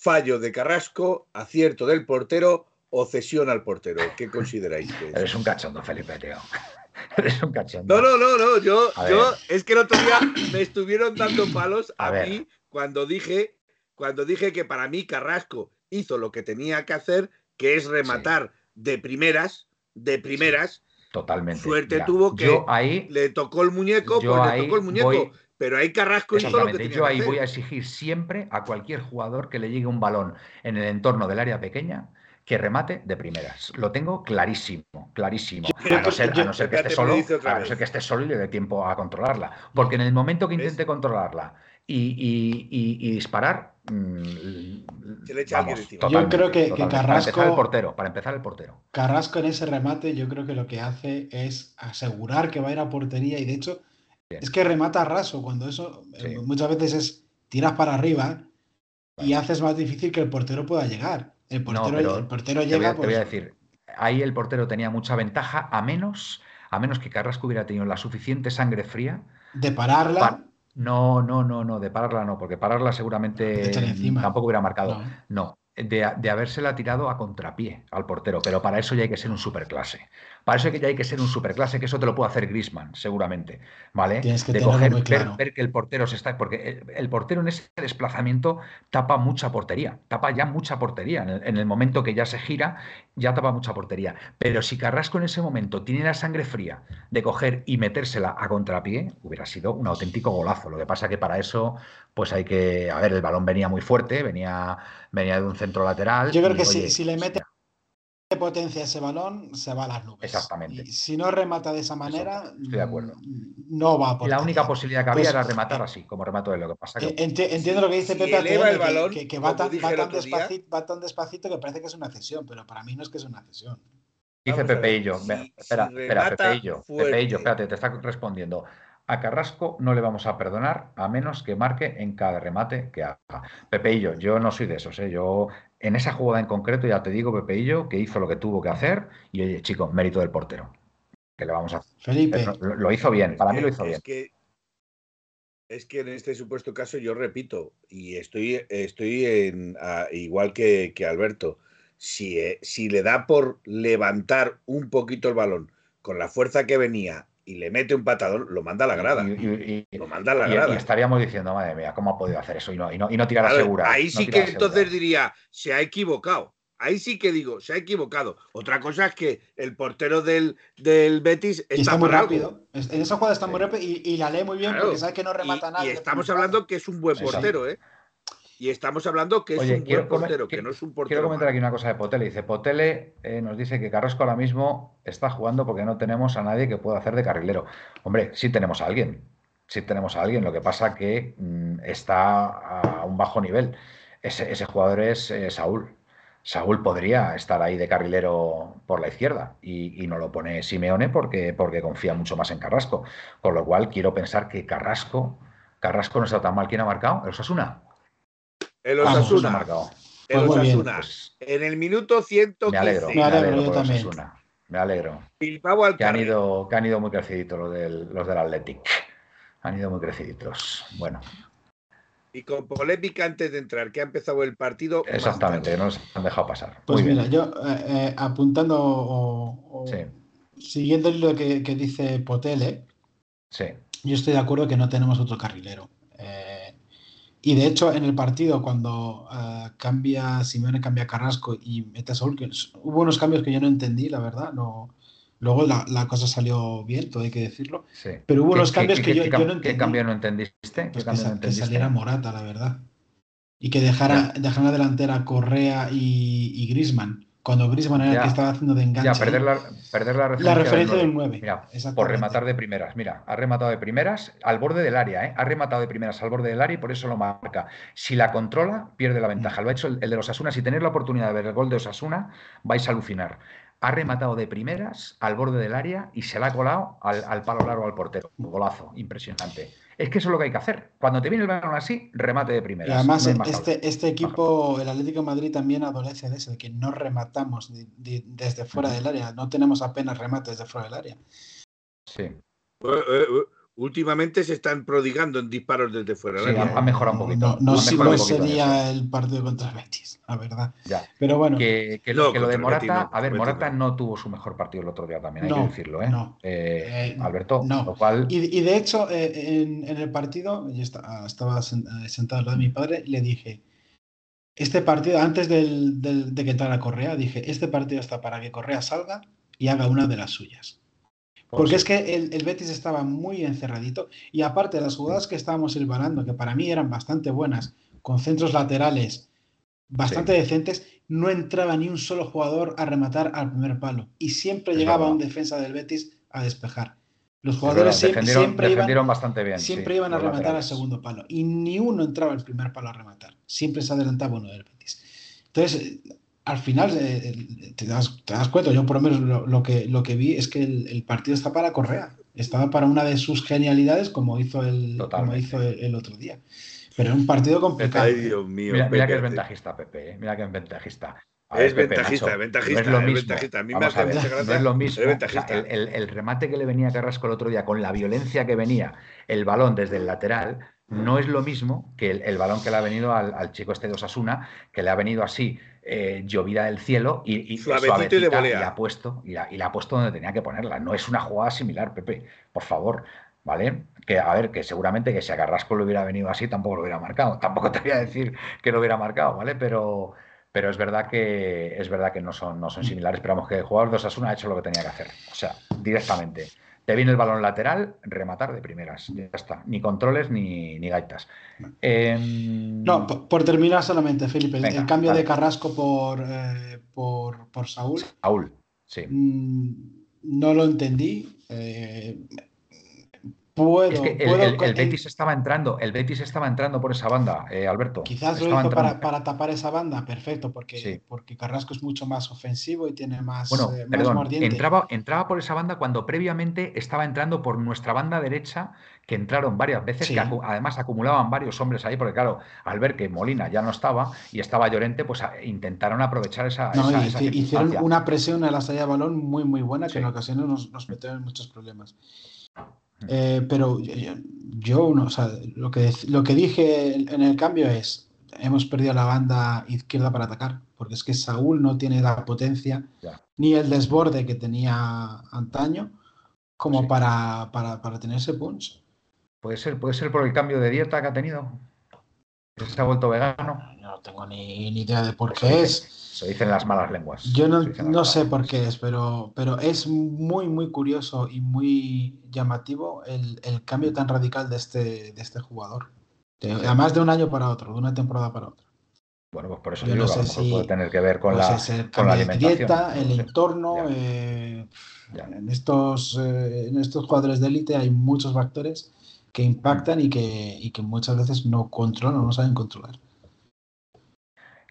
D: fallo de Carrasco, acierto del portero o cesión al portero. ¿Qué consideráis que
B: es? Eres un cachondo, Felipe, tío. Eres un cachondo.
D: No, no, no, no. Yo, yo es que el otro día me estuvieron dando palos a, mí cuando dije, cuando dije que para mí Carrasco hizo lo que tenía que hacer, que es rematar de primeras, de primeras.
B: Totalmente.
D: Suerte tuvo que ahí, le tocó el muñeco, pues le tocó el muñeco. Pero hay Carrasco y todo lo que
B: Yo ahí voy a exigir siempre a cualquier jugador que le llegue un balón en el entorno del área pequeña que remate de primeras. Lo tengo clarísimo, clarísimo. A no ser, que esté solo, a no ser que esté solo y le dé tiempo a controlarla. Porque en el momento que intente controlarla y, disparar, mm,
D: Se le echa alguien
B: vamos,
D: encima.
C: Yo creo que- que
B: totalmente. Para
C: Carrasco-
B: empezar el portero, para empezar el portero.
C: Carrasco en ese remate yo creo que lo que hace es asegurar que va a ir a portería y de hecho
B: Bien.
C: es que remata raso cuando eso eh,
B: Sí.
C: muchas veces es tiras para arriba y haces más difícil que el portero pueda llegar. El
B: No,
C: portero,
B: pero
C: el portero
B: Te voy,
C: llega
B: a, te voy a
C: pues,
B: decir, ahí el portero tenía mucha ventaja, a menos, a menos que Carrasco hubiera tenido la suficiente sangre fría.
C: de pararla.
B: Pa- No, no, no, no, de pararla no, porque pararla seguramente tampoco hubiera marcado.
C: No.
B: No, de, de habérsela tirado a contrapié al portero, pero para eso ya hay que ser un superclase. Para eso que ya hay que ser un superclase, que eso te lo puede hacer Grisman, seguramente. ¿Vale?
C: Tienes que
B: de coger,
C: muy
B: ver-
C: claro.
B: ver, que el portero se está. Porque el, el portero en ese desplazamiento tapa mucha portería, tapa ya mucha portería. En el, en el momento que ya se gira, ya tapa mucha portería. Pero si Carrasco en ese momento tiene la sangre fría de coger y metérsela a contrapié, hubiera sido un auténtico golazo. Lo que pasa que para eso, pues hay que. A ver, el balón venía muy fuerte, venía, venía de un centro lateral.
C: Yo creo
B: y,
C: que si-
B: oye,
C: si le
B: pues,
C: mete- potencia ese balón, se va a las nubes.
B: Exactamente.
C: Y si no remata de esa manera,
B: estoy de acuerdo.
C: mm, no va a
B: Y la única posibilidad que había
C: Pues,
B: era rematar así, como remató él. Lo que pasa que.
C: Eh, enti- entiendo lo que dice
D: si
C: Pepe
D: el balón,
C: que, que va, tan, va despacito, va tan despacito que parece que es una cesión, pero para mí no es que es una cesión.
B: Dice
D: Vamos a ver,
B: Pepeillo,
D: si-
B: espera, espera, Pepeillo,
D: fuerte.
B: Pepeillo, espérate, te está respondiendo. A Carrasco no le vamos a perdonar a menos que marque en cada remate que haga. Pepeillo, yo no soy de esos, ¿eh? yo en esa jugada en concreto ya te digo, Pepeillo, que hizo lo que tuvo que hacer y oye, chico, mérito del portero. Que le vamos a
C: Felipe,
B: Lo, lo hizo bien, para
D: Es
B: mí
D: que-
B: lo hizo
D: es
B: bien.
D: Que, es que en este supuesto caso yo repito, y estoy, estoy en, a- igual que, que Alberto, si, eh, si le da por levantar un poquito el balón con la fuerza que venía y le mete un patadón, lo manda a la grada.
B: Y, y- y-
D: Lo manda a la
B: y-
D: grada.
B: estaríamos diciendo, madre mía, ¿cómo ha podido hacer eso? Y no, y no, y no tirar a
D: Claro,
B: segura.
D: ahí
B: no
D: sí que entonces
B: segura.
D: diría, se ha equivocado. Ahí sí que digo, se ha equivocado. Otra cosa es que el portero del, del Betis está,
C: está muy rápido. En esa jugada está
B: Sí.
C: muy rápido y, y la lee muy bien
D: Claro.
C: porque sabe que no remata
D: Y-
C: nada.
D: Y, estamos hablando que es un buen portero, ¿eh? Y estamos hablando que es un buen portero, que no es un portero.
B: Quiero comentar
D: malo.
B: aquí una cosa de Potele. Dice, Potele eh, nos dice que Carrasco ahora mismo está jugando porque no tenemos a nadie que pueda hacer de carrilero. Hombre, sí tenemos a alguien. Sí tenemos a alguien. Lo que pasa que mm, está a un bajo nivel. Ese, ese jugador es eh, Saúl. Saúl podría estar ahí de carrilero por la izquierda y, y no lo pone Simeone porque, porque confía mucho más en Carrasco. Con lo cual quiero pensar que Carrasco, Carrasco no está tan mal. ¿Quién ha marcado? ¿El Osasuna?
D: El
C: Vamos,
B: Osasuna ha
D: Osasuna.
B: marcado.
D: El
C: Pues.
D: Osasuna.
B: Pues,
D: En el minuto 115.
B: me alegro,
C: Me
B: me
C: alegro,
B: alegro
C: yo.
B: Osasuna. Me alegro.
D: Bilbao al
B: Que han ido, que han ido muy creciditos los del, los del Athletic. Han ido muy creciditos. Bueno,
D: Y con polémica antes de entrar, que ha empezado el partido.
B: exactamente, no nos han dejado pasar.
C: Pues
B: Muy
C: mira,
B: bien.
C: yo eh, eh, apuntando o, o
B: Sí,
C: siguiendo lo que, que dice Potele,
B: sí.
C: yo estoy de acuerdo que no tenemos otro carrilero. Eh, y de hecho, en el partido, cuando eh, cambia Simeone, cambia Carrasco y mete a Saúl, que hubo unos cambios que yo no entendí, la verdad. No, luego la, la cosa salió bien, todo hay que decirlo.
B: sí.
C: Pero hubo
B: ¿Qué-
C: unos
B: qué-
C: cambios
B: qué-
C: que yo,
B: qué
C: yo no
B: ¿Qué
C: entendí.
B: cambio no entendiste? ¿Qué
C: Pues que,
B: no
C: sa- que
B: entendiste?
C: saliera Morata, la verdad. Y que dejara, dejara delantera Correa y, y Grisman. Cuando Grisman era
B: Ya,
C: el que estaba haciendo de enganche.
B: Ya, perder la, perder la referencia,
C: la
B: del
C: referencia del 9.
B: Mira, por rematar de primeras. Mira, ha rematado de primeras al borde del área, ¿eh? Ha rematado de primeras al borde del área y por eso lo marca. Si la controla, pierde la ventaja. Lo ha hecho el, el de los Asuna. Si tenéis la oportunidad de ver el gol de Osasuna, vais a alucinar. Ha rematado de primeras al borde del área y se la ha colado al, al palo largo al portero. Golazo, impresionante. Es que eso es lo que hay que hacer. Cuando te viene el balón así, remate de
C: Y
B: primeras.
C: además,
B: No
C: este, este equipo, el Atlético de Madrid, también adolece de eso, de que no rematamos de- de- desde fuera del área. No tenemos apenas remates desde fuera del área.
B: Sí,
D: Eh, eh, eh, Últimamente se están prodigando en disparos desde fuera.
B: Sí, ha- ha mejorado un poquito.
C: No, no
B: poquito en
C: sería el partido contra el Betis, la verdad.
B: ya.
C: Pero bueno,
B: Que, que
D: No,
B: lo, que lo de Morata,
D: no,
B: a ver, Morata no tuvo su mejor partido el otro día también, hay
C: No,
B: que decirlo, ¿eh?
C: no.
B: Eh,
C: Eh,
B: Alberto,
C: no.
B: lo cual,
C: Y, y de hecho, eh, en, en el partido, yo esta- estaba eh, sentado al lado de mi padre, le dije, este partido, antes del- del- de que entrara Correa, dije, este partido está para que Correa salga y haga una de las suyas. Porque
B: sí,
C: es que el, el Betis estaba muy encerradito y aparte las jugadas que estábamos silvanando, que para mí eran bastante buenas, con centros laterales bastante decentes, no entraba ni un solo jugador a rematar al primer palo y siempre
B: Es
C: llegaba
B: verdad.
C: un defensa del Betis a despejar. Los jugadores siempre,
B: defendieron,
C: iban,
B: bastante bien.
C: Siempre iban a rematar al segundo palo y ni uno entraba al primer palo a rematar. Siempre se adelantaba uno del Betis. Entonces, al final eh, te, das, te, das, cuenta, yo por lo menos lo, que, lo que vi es que el, partido está para Correa. Estaba para una de sus genialidades como hizo el, como hizo el, otro día. Pero es un partido complicado.
D: Ay, Dios mío.
B: Mira, que es ventajista, Pepe. Eh, mira que es ventajista
D: es ventajista, ventajista, no es lo mismo. A mí me hace
B: no es lo mismo. el, remate que le venía a Carrasco el otro día, con la violencia que venía el balón desde el lateral, no es lo mismo que el, balón que le ha venido al, chico este de Osasuna, que le ha venido así, eh, llovida del cielo y, y,
D: suavecito y, de
B: y la ha puesto y la, ha puesto donde tenía que ponerla. No es una jugada similar, Pepe, por favor. ¿Vale? Que a ver, que seguramente que si a Carrasco le hubiera venido así, tampoco lo hubiera marcado. Tampoco te voy a decir que lo hubiera marcado, ¿vale? Pero, pero es verdad que es verdad que no son, no son similares. Pero vamos, que el jugador de Osasuna ha hecho lo que tenía que hacer. O sea, directamente. Te viene el balón lateral, rematar de primeras. Ya está. Ni controles ni, ni gaitas.
C: Em, no, por, terminar solamente, Felipe. el cambio de Carrasco por, eh, por, por, Saúl.
B: Saúl, sí.
C: Mm, no lo entendí. Eh,
B: es que el, Betis estaba entrando, el Betis estaba entrando por esa banda, eh, Alberto.
C: Quizás lo hizo para, tapar esa banda, perfecto, porque, porque Carrasco es mucho más ofensivo y tiene más,
B: bueno, eh, entraba, entraba por esa banda cuando previamente estaba entrando por nuestra banda derecha, que entraron varias veces, que además acumulaban varios hombres ahí, porque claro, al ver que Molina ya no estaba y estaba Llorente, pues intentaron aprovechar esa.
C: No, hicieron una presión a la salida de balón muy, muy buena, que en ocasiones nos, nos metió en muchos problemas. Eh, pero yo, no, o sea, lo que, lo que dije en el cambio es, hemos perdido la banda izquierda para atacar, porque es que Saúl no tiene la potencia ni el desborde que tenía antaño como para, para, para, tener ese punch.
B: Puede ser, puede ser por el cambio de dieta que ha tenido. Se ha vuelto vegano.
C: No tengo ni, ni idea de por qué es.
B: Se dicen las malas lenguas.
C: Yo no, sé por qué es, pero, pero es muy, muy curioso y muy llamativo el, cambio tan radical de este, de este jugador. además de un año para otro, de una temporada para otra.
B: Bueno, pues por eso digo, no sé si puede tener que ver con la, con la alimentación.
C: dieta, el entorno. Eh, en, estos, eh, en estos jugadores de élite hay muchos factores que impactan y que, y que muchas veces no controlan, no saben controlar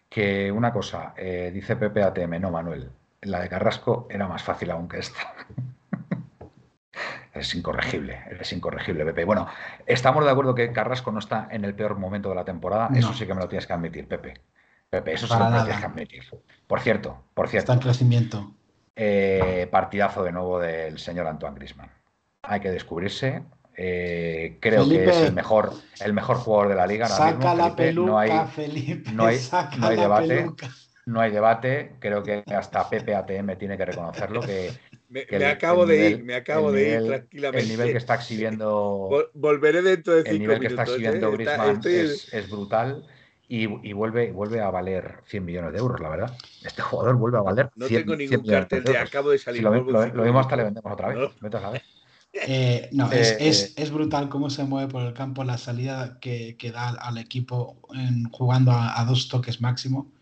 B: que una cosa, eh, dice Pepe ATM, no Manuel, la de Carrasco era más fácil aún que esta. es incorregible, es incorregible, Pepe. Bueno, estamos de acuerdo que Carrasco no está en el peor momento de la temporada, eso sí que me lo tienes que admitir, Pepe. Pepe, eso sí que me lo tienes que admitir. Por cierto, por cierto.
C: Está en crecimiento.
B: Eh, partidazo de nuevo del señor Antoine Grisman. Hay que descubrirse, eh, creo que es el mejor, el mejor jugador de la liga.
C: saca la peluca, no hay, Felipe,
B: no hay, debate. No hay debate. Creo que hasta Pepe ATM tiene que reconocerlo. Que,
D: me, acabo de ir, me acabo de ir tranquilamente.
B: El nivel que está exhibiendo.
D: Volveré dentro de cinco
B: El nivel que está exhibiendo ¿eh? Griezmann es, brutal. Y, vuelve, vuelve a valer 100 millones de euros, la verdad. Este jugador vuelve a valer.
D: No tengo ningún cartel de, acabo de salir.
B: lo, mismo hasta le vendemos otra vez. a ver.
C: Eh, no, es, eh, es, brutal cómo se mueve por el campo la salida que, que da al equipo en, jugando a, dos toques máximo.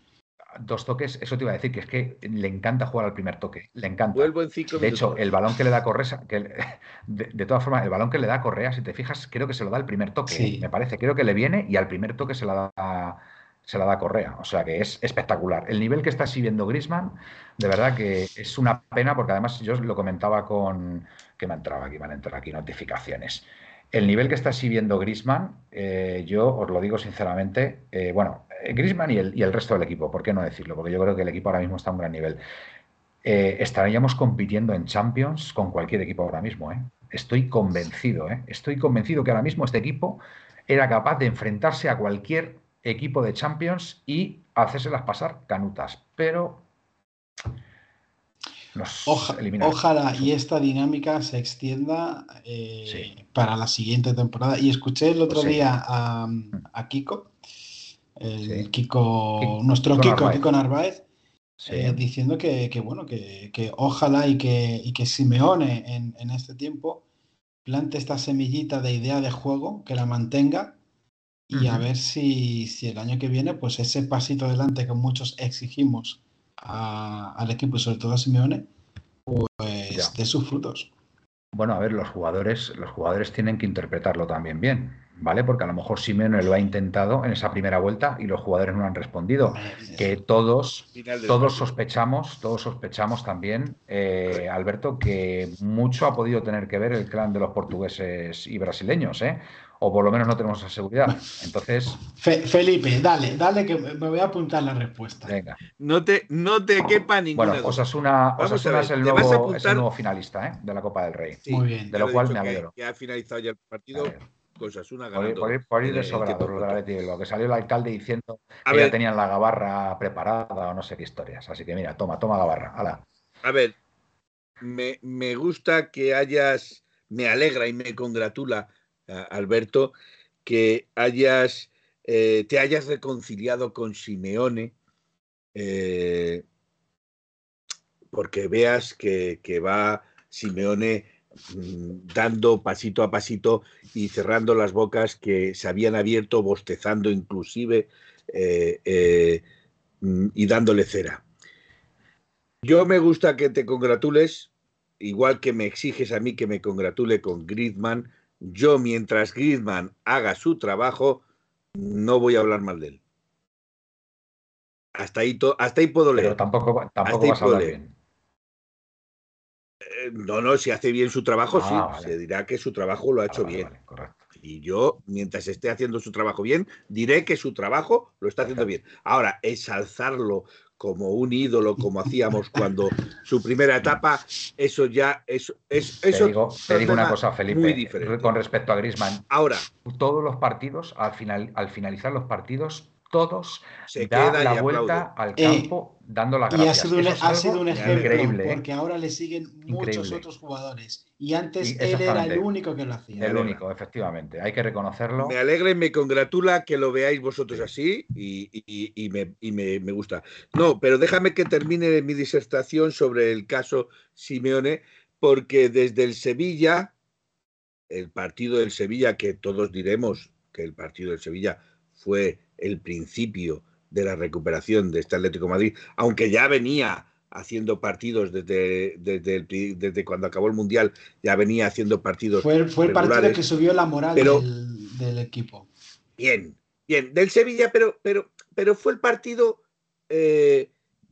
B: Dos toques, eso te iba a decir, que es que le encanta jugar al primer toque, le encanta.
D: Vuelvo en
B: de hecho, el balón que le da Correa, que de, todas formas, el balón que le da Correa, si te fijas, creo que se lo da el primer toque, me parece, creo que le viene y al primer toque se la da se la da Correa. O sea que es espectacular. El nivel que está exhibiendo Grisman, de verdad que es una pena, porque además yo lo comentaba con, que me entraba aquí, van a entrar aquí notificaciones. El nivel que está exhibiendo Grisman, eh, yo os lo digo sinceramente, eh, bueno, eh, Grisman y el, y el, resto del equipo, ¿por qué no decirlo? Porque yo creo que el equipo ahora mismo está a un gran nivel. estaríamos compitiendo en Champions con cualquier equipo ahora mismo. Estoy convencido, estoy convencido que ahora mismo este equipo era capaz de enfrentarse a cualquier equipo de Champions y hacérselas pasar canutas. Pero
C: ojalá y esta dinámica se extienda eh, para la siguiente temporada. Y escuché el otro pues día a, Kiko, el Kiko, nuestro Kiko, Kiko Narváez, eh, diciendo que, bueno, que, ojalá y que, y que Simeone en, este tiempo plante esta semillita de idea de juego, que la mantenga y a ver si, si, el año que viene, pues ese pasito adelante que muchos exigimos al equipo y sobre todo a Simeone, pues de sus frutos.
B: Bueno, a ver, los jugadores, los jugadores tienen que interpretarlo también bien. ¿vale? Porque a lo mejor Simeone lo ha intentado en esa primera vuelta y los jugadores no han respondido. Que todos, todos sospechamos, todos sospechamos también, eh, Alberto, que mucho ha podido tener que ver el clan de los portugueses y brasileños, ¿eh? O por lo menos no tenemos esa seguridad. Entonces.
C: Felipe, dale, dale que me voy a apuntar la respuesta.
B: Venga.
D: No te, no te quepa ninguna.
B: Bueno, Osasuna, Osasuna es, el nuevo, es el nuevo finalista ¿eh? de la Copa del Rey.
C: Muy bien.
B: De lo cual me alegro.
D: Que, ha finalizado ya el partido cosas. Una
B: por, por, ir, por ir de sobrado, lo que salió el alcalde diciendo que ya tenían la gabarra preparada o no sé qué historias. Así que mira, toma, toma gabarra.
D: A ver, me, me, gusta que hayas, me alegra y me congratula, Alberto, que eh, te hayas reconciliado con Simeone. Eh, porque veas que, va Simeone Mm, dando pasito a pasito y cerrando las bocas que se habían abierto, bostezando inclusive eh, mm, y dándole cera. Yo me gusta que te congratules, igual que me exiges a mí que me congratule con Griezmann. Yo, mientras Griezmann haga su trabajo, no voy a hablar mal de él. Hasta ahí, hasta ahí puedo leer.
B: Pero tampoco, tampoco vas a hablar bien.
D: Eh, no, no, si hace bien su trabajo, sí. Ah, se dirá que su trabajo lo ha hecho bien. y yo, mientras esté haciendo su trabajo bien, diré que su trabajo lo está haciendo bien. Ahora, ensalzarlo como un ídolo, como hacíamos cuando su primera etapa, eso ya es, es eso.
B: Te digo, te digo una cosa, Felipe, con respecto a Grisman.
D: Ahora,
B: todos los partidos, al final, al finalizar los partidos, todos se da la vuelta al eh, campo dando la gracias.
C: Y ha sido un, ha sido un ejemplo, increíble, ¿eh? porque ahora le siguen muchos otros jugadores. Y antes él era el único que lo hacía.
B: El único, efectivamente. Hay que reconocerlo.
D: Me alegra y me congratula que lo veáis vosotros así y, y, me, y me, me, gusta. No, pero déjame que termine mi disertación sobre el caso Simeone, porque desde el Sevilla, el partido del Sevilla, que todos diremos que el partido del Sevilla fue el principio de la recuperación de este Atlético Madrid, aunque ya venía haciendo partidos desde, desde, cuando acabó el Mundial, ya venía haciendo partidos.
C: Fue, fue el partido que subió la moral del, equipo.
D: Bien, bien, del Sevilla, pero, pero, pero fue el partido eh,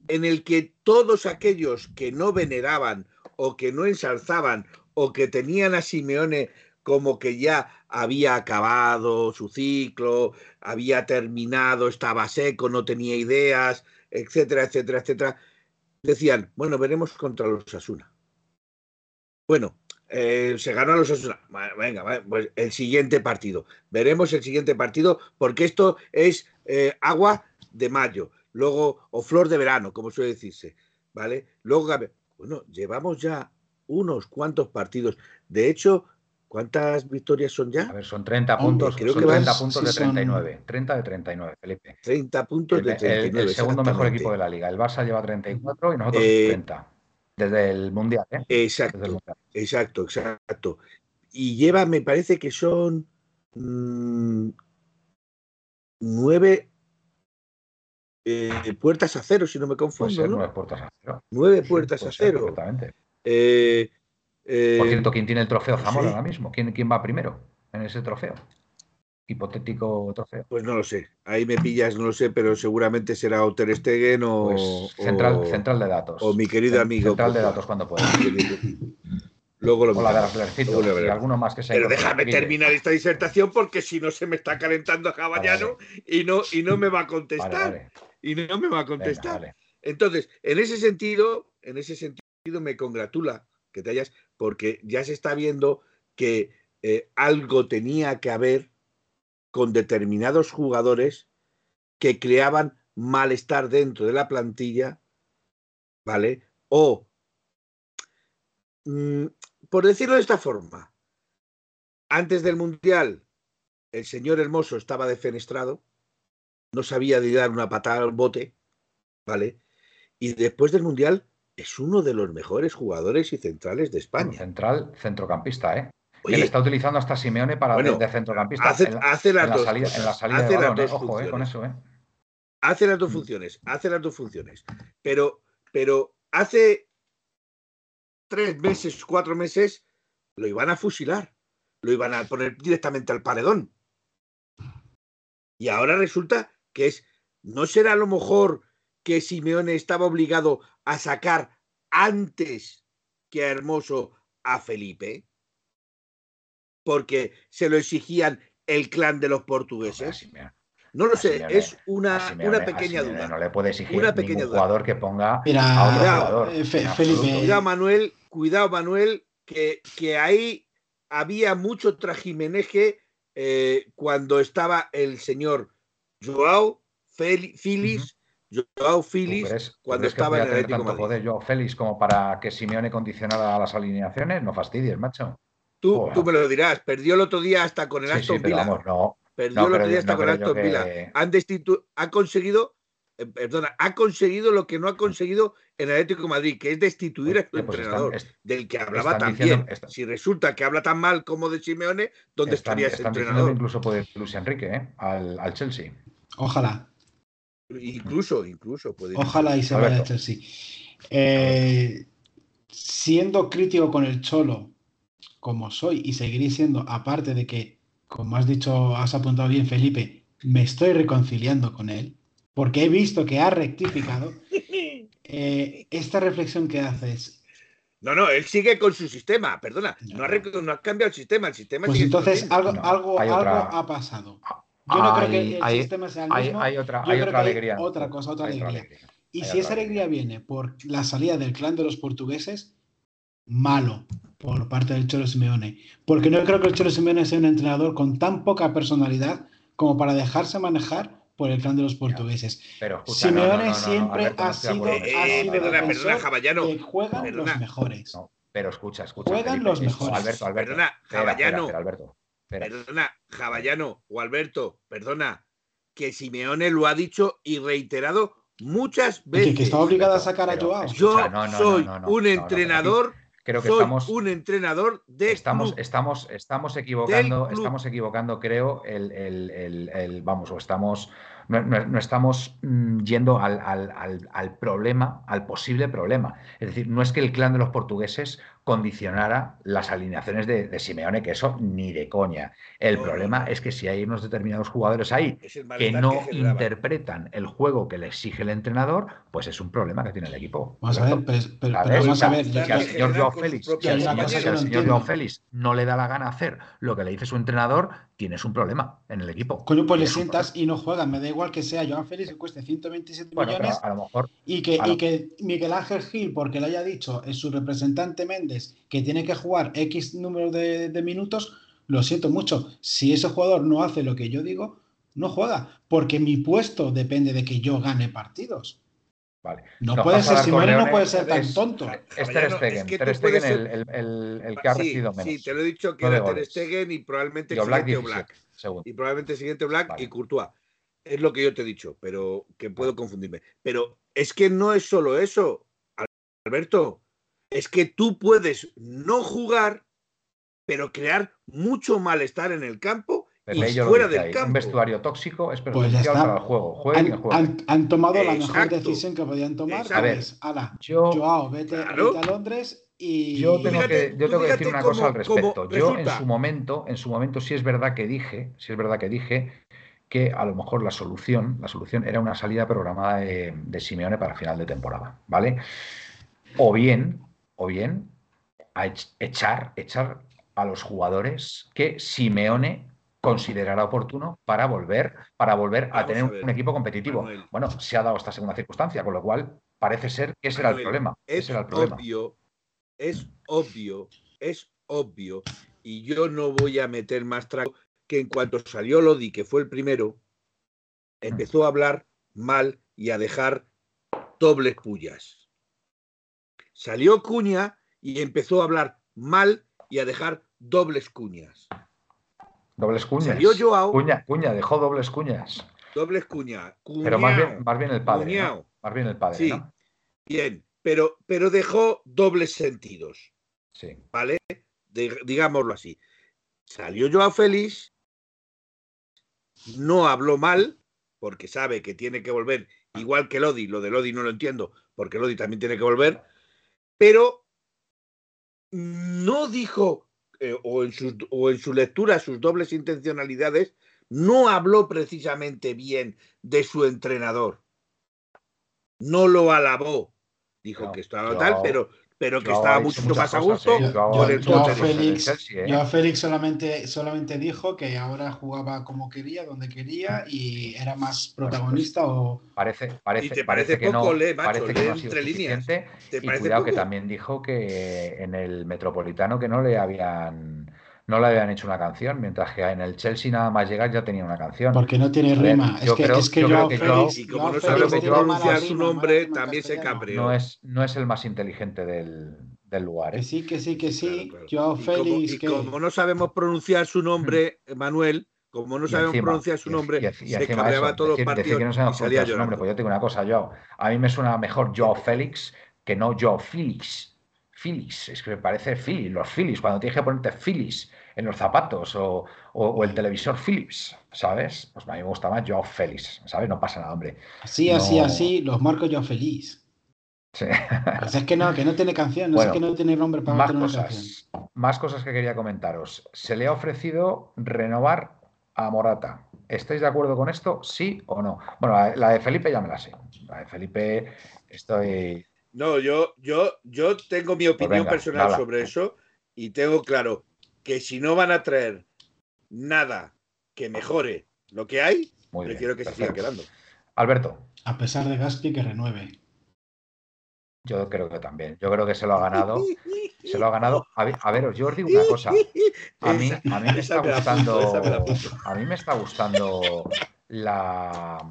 D: en el que todos aquellos que no veneraban o que no ensalzaban o que tenían a Simeone como que ya había acabado su ciclo, había terminado, estaba seco, no tenía ideas, etcétera, etcétera, etcétera, decían, bueno, veremos contra los Asuna. Bueno, eh, se ganó a los Asuna. Venga, pues el siguiente partido. Veremos el siguiente partido, porque esto es eh, agua de mayo, luego, o flor de verano, como suele decirse. ¿Vale? Luego, bueno, llevamos ya unos cuantos partidos. De hecho, ¿Cuántas victorias son ya?
B: A ver, son 30 puntos, creo que 30 puntos de 39. 30 de 39, Felipe.
D: 30 puntos de 39.
B: El, segundo mejor equipo de la liga. El Barça lleva 34 y nosotros 30. Eh, desde el Mundial, ¿eh?
D: Exacto, exacto, exacto. Y lleva, me parece que son mmm, nueve eh, puertas a cero, si no me confundo.
B: Puede nueve puertas a cero.
D: Nueve puertas a cero. Eh,
B: eh, Por cierto, ¿quién tiene el trofeo Zamora ahora mismo? ¿Quién, ¿Quién va primero en ese trofeo? Hipotético trofeo.
D: Pues no lo sé. Ahí me pillas, no lo sé, pero seguramente será o Ter Stegen o, pues
B: central, central de datos.
D: O mi querido amigo.
B: Central de datos cuando pueda.
D: Luego lo
B: o la de y alguno más que sea.
D: Pero déjame terminar esta disertación porque si no se me está calentando a Caballano y, no, y no me va a contestar. Y no me va a contestar. Entonces, en ese sentido, en ese sentido me congratula que te hayas, porque ya se está viendo que eh, algo tenía que haber con determinados jugadores que creaban malestar dentro de la plantilla, ¿vale? O, mm, por decirlo de esta forma, antes del Mundial, el señor Hermoso estaba defenestrado, no sabía de dar una patada al bote, ¿vale? Y después del Mundial es uno de los mejores jugadores y centrales de España.
B: Central, centrocampista, ¿eh? que le está utilizando hasta Simeone para de centrocampista.
D: Hace, las dos
B: salida, en la salida hace las dos Ojo, eh, con eso, ¿eh?
D: Hace las dos funciones, hace las dos funciones. Pero, pero hace tres meses, cuatro meses, lo iban a fusilar, lo iban a poner directamente al paredón. Y ahora resulta que es, ¿no será a lo mejor que Simeone estaba obligado a sacar antes que a Hermoso a Felipe? Porque se lo exigían el clan de los portugueses. No lo sé, es una, una pequeña duda.
B: No le puede exigir
D: una
B: pequeña jugador que ponga
C: a otro cuidado,
D: eh, Felipe. Cuidado, Manuel, cuidado, Manuel, que, que ahí había mucho trajimeneje eh, cuando estaba el señor Joao Félix, Joao Félix, cuando estaba en el Atlético tanto
B: poder Joao Félix como para que Simeone condicionara las alineaciones, no fastidies, macho.
D: Tú, tú me lo dirás, perdió el otro día hasta con el Aston Villa.
B: no,
D: Perdió el otro día hasta con Aston Villa. Han ha conseguido, eh, perdona, ha conseguido lo que no ha conseguido en el Atlético de Madrid, que es destituir a su pues entrenador, del que hablaba tan bien. Si resulta que habla tan mal como de Simeone, ¿dónde estaría ese entrenador?
B: Incluso puede Luis Enrique, ¿eh? al, Chelsea.
C: Ojalá.
D: Incluso, incluso puede.
C: Ojalá y se vaya al Chelsea. Eh, siendo crítico con el Cholo, como soy, y seguiré siendo, aparte de que como has dicho, has apuntado bien, Felipe, me estoy reconciliando con él, porque he visto que ha rectificado. Eh, esta reflexión que haces.
D: No, no, él sigue con su sistema, perdona, no, ha, cambiado el sistema, el sistema
C: Pues entonces algo, algo, algo ha pasado. Yo no creo que el sistema sea el mismo.
B: Hay, otra, hay otra alegría.
C: otra cosa, otra alegría. Y si esa alegría viene por la salida del clan de los portugueses, malo por parte del Cholo Simeone. Porque no creo que el Cholo Simeone sea un entrenador con tan poca personalidad como para dejarse manejar por el clan de los portugueses.
B: Pero
C: Simeone siempre ha sido,
D: eh, perdona, perdona, Javallano,
C: que juegan los mejores.
B: pero escucha, escucha.
C: Juegan los mejores.
B: Alberto, Alberto.
D: Perdona, Javallano.
B: Alberto,
D: perdona, Javallano o Alberto, perdona, que Simeone lo ha dicho y reiterado muchas veces.
C: Que, está obligado a sacar a Joao.
D: Yo soy un entrenador
B: creo que estamos
D: un entrenador de
B: estamos estamos estamos equivocando estamos equivocando creo el, el, vamos o estamos no, estamos mm, yendo al, problema, al posible problema. Es decir, no es que el clan de los portugueses condicionara las alineaciones de, Simeone, que eso ni de coña. El problema es que si hay unos determinados jugadores ahí que no interpretan el juego que le exige el entrenador, pues es un problema que tiene el equipo.
C: Vamos a ver, pero, vamos a ver.
B: Si al señor Joao Félix, si al señor Joao Félix no le da la gana hacer lo que le dice su entrenador, tienes un problema en el equipo.
C: Coño, pues le sientas y no juegas. Me da igual que sea Joan Félix que cueste 127 millones.
B: A lo mejor,
C: y, que, y que Miguel Ángel Gil, porque le haya dicho es su representante Méndez que tiene que jugar X número de, minutos, lo siento mucho. Si ese jugador no hace lo que yo digo, no juega. Porque mi puesto depende de que yo gane partidos.
B: Vale.
C: No puede ser, Simone no puede ser tan tonto.
B: Ter Stegen, Ter Stegen el, el, el, que ha recibido menos.
D: Sí, te lo he dicho que era Ter Stegen y probablemente el siguiente Black. Y probablemente el siguiente Black y Courtois. Es lo que yo te he dicho, pero que puedo confundirme. Pero es que no es solo eso, Alberto. Es que tú puedes no jugar, pero crear mucho malestar en el campo y fuera del campo.
B: Un vestuario tóxico es pues perjudicial para el juego. Jueguen
C: han, han, tomado la mejor decisión que podían tomar. A ver, ala, yo, Joao, vete, a Londres y
B: yo tengo que, yo tengo que decir una cosa al respecto. Yo en su momento, en su momento sí es verdad que dije, sí es verdad que dije que a lo mejor la solución, la solución era una salida programada de, de Simeone para final de temporada, ¿vale? O bien, o bien, a echar, echar a los jugadores que Simeone considerará oportuno para volver, para volver a tener un equipo competitivo. Bueno, se ha dado esta segunda circunstancia, con lo cual parece ser que ese era el problema.
D: Es
B: el problema.
D: obvio, es obvio, es obvio, y yo no voy a meter más trago que en cuanto salió Lodi, que fue el primero, empezó a hablar mal y a dejar dobles pullas. Salió Cuña y empezó a hablar mal y a dejar dobles cuñas.
B: Dobles cuñas.
D: Salió Joao.
B: Cuña, cuña, dejó dobles cuñas.
D: Dobles cuñas.
B: Pero más bien, más bien el padre. Más bien el padre.
D: Sí. Bien, pero, pero dejó dobles sentidos.
B: Sí.
D: ¿Vale? digámoslo así. Salió Joao Félix, no habló mal, porque sabe que tiene que volver, igual que Lodi. Lo de Lodi no lo entiendo, porque Lodi también tiene que volver. Pero no dijo eh, o, en sus, o en su lectura, sus dobles intencionalidades, no habló precisamente bien de su entrenador. No lo alabó. Dijo
B: No,
D: que estaba tal, pero, pero que
B: yo
D: estaba mucho más a gusto
B: ¿eh? Yo-
D: con el
C: yo-
D: coche.
C: yo- Félix-
B: Chelsea, ¿eh?
C: Joao Félix solamente, solamente dijo que ahora jugaba como quería, donde quería y era más protagonista o
B: Parece, parece,
D: Y te
B: parece
D: parece
B: que
D: poco,
B: no,
D: lee, macho,
B: parece que no ha sido
D: entre líneas. ¿Te
B: Y
D: parece
B: cuidado que también dijo que en el Metropolitano que no le habían no le habían hecho una canción, mientras que en el Chelsea nada más llegar ya tenía una canción.
C: porque no tiene rima. Es
B: yo
C: que,
B: creo-
C: es que
B: yo creo que Joao-
D: Y como no
C: Félix
D: sabe
C: tiene mala
D: pronunciar su nombre,
C: rima
D: también se cabreó.
B: No es, no es el más inteligente del, del lugar. ¿eh?
C: Que sí, que sí, que sí.
D: Claro, claro.
C: Joao
D: Y como-
C: Félix,
D: y
C: que
D: como no sabemos pronunciar su nombre, Manuel, como no
B: Y
D: sabemos
B: encima-
D: pronunciar su
B: y-
D: nombre,
B: y- y
D: se
B: encima
D: cabreaba
B: eso,
D: todos los partidos
B: que no
D: y
B: sabemos pronunciar su nombre. Pues yo tengo una cosa, Joao. A mí me suena mejor Joao Félix que no Joao Félix. Phillies, es que me parece Phillies, los Phillies, cuando tienes que ponerte Phillies en los zapatos o, o- o el televisor Philips, ¿sabes? Pues a mí me gusta más Joao Félix, ¿sabes? No pasa nada, hombre.
C: así, así,
B: No.
C: así, los marco Joao Félix.
B: Sí.
C: Pues es que no, que no tiene canción, no
B: Bueno,
C: sé que no tiene nombre para
B: Más
C: tener una canción.
B: cosas, más cosas que quería comentaros. Se le ha ofrecido renovar a Morata. ¿Estáis de acuerdo con esto? ¿Sí o no? Bueno, la de Felipe ya me la sé. La de Felipe estoy...
D: No, yo, yo, yo tengo mi opinión
B: Pues venga,
D: personal sobre eso y tengo claro que si no van a traer nada que mejore lo que hay,
B: Muy bien,
D: prefiero que se siga
B: perfecto.
D: quedando.
B: Alberto,
C: A pesar de Gaspi que renueve.
B: yo creo que también. Yo creo que se lo ha ganado. Se lo ha ganado. A ver, a veros, yo os digo una cosa. A mí,
D: Esa-
B: a mí me está gustando. A mí me está gustando la,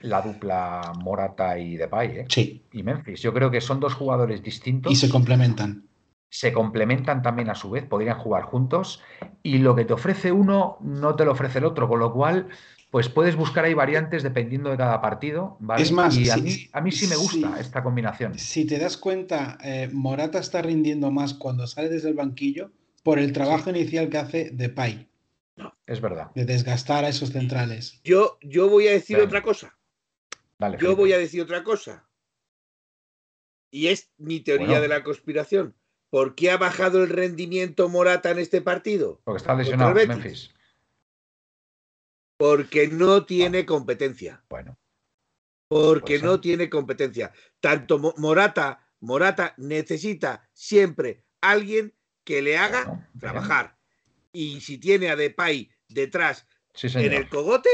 B: la dupla Morata y Depay, ¿eh?
C: Sí,
B: Y Memphis. Yo creo que son dos jugadores distintos.
C: y se complementan.
B: se complementan también a su vez, podrían jugar juntos y lo que te ofrece uno no te lo ofrece el otro, con lo cual pues puedes buscar ahí variantes dependiendo de cada partido, ¿vale?
C: Es más,
B: y a
C: sí,
B: mí, a mí sí me gusta
C: sí.
B: esta combinación.
C: Si te das cuenta, eh, Morata está rindiendo más cuando sale desde el banquillo por el trabajo inicial que hace Depay,
B: Es verdad.
C: de desgastar a esos centrales.
D: Yo, yo voy a decir otra cosa.
B: Dale,
D: Yo voy a decir otra cosa. Y es mi teoría
B: Bueno.
D: de la conspiración. ¿Por qué ha bajado el rendimiento Morata en este partido?
B: Porque está lesionado. Memphis.
D: Porque no tiene competencia.
B: Bueno,
D: Porque no tiene competencia. Tanto Mo- Morata, Morata necesita siempre alguien que le haga
B: bueno, bien.
D: trabajar. Y si tiene a Depay detrás
B: Sí,
D: en el cogote,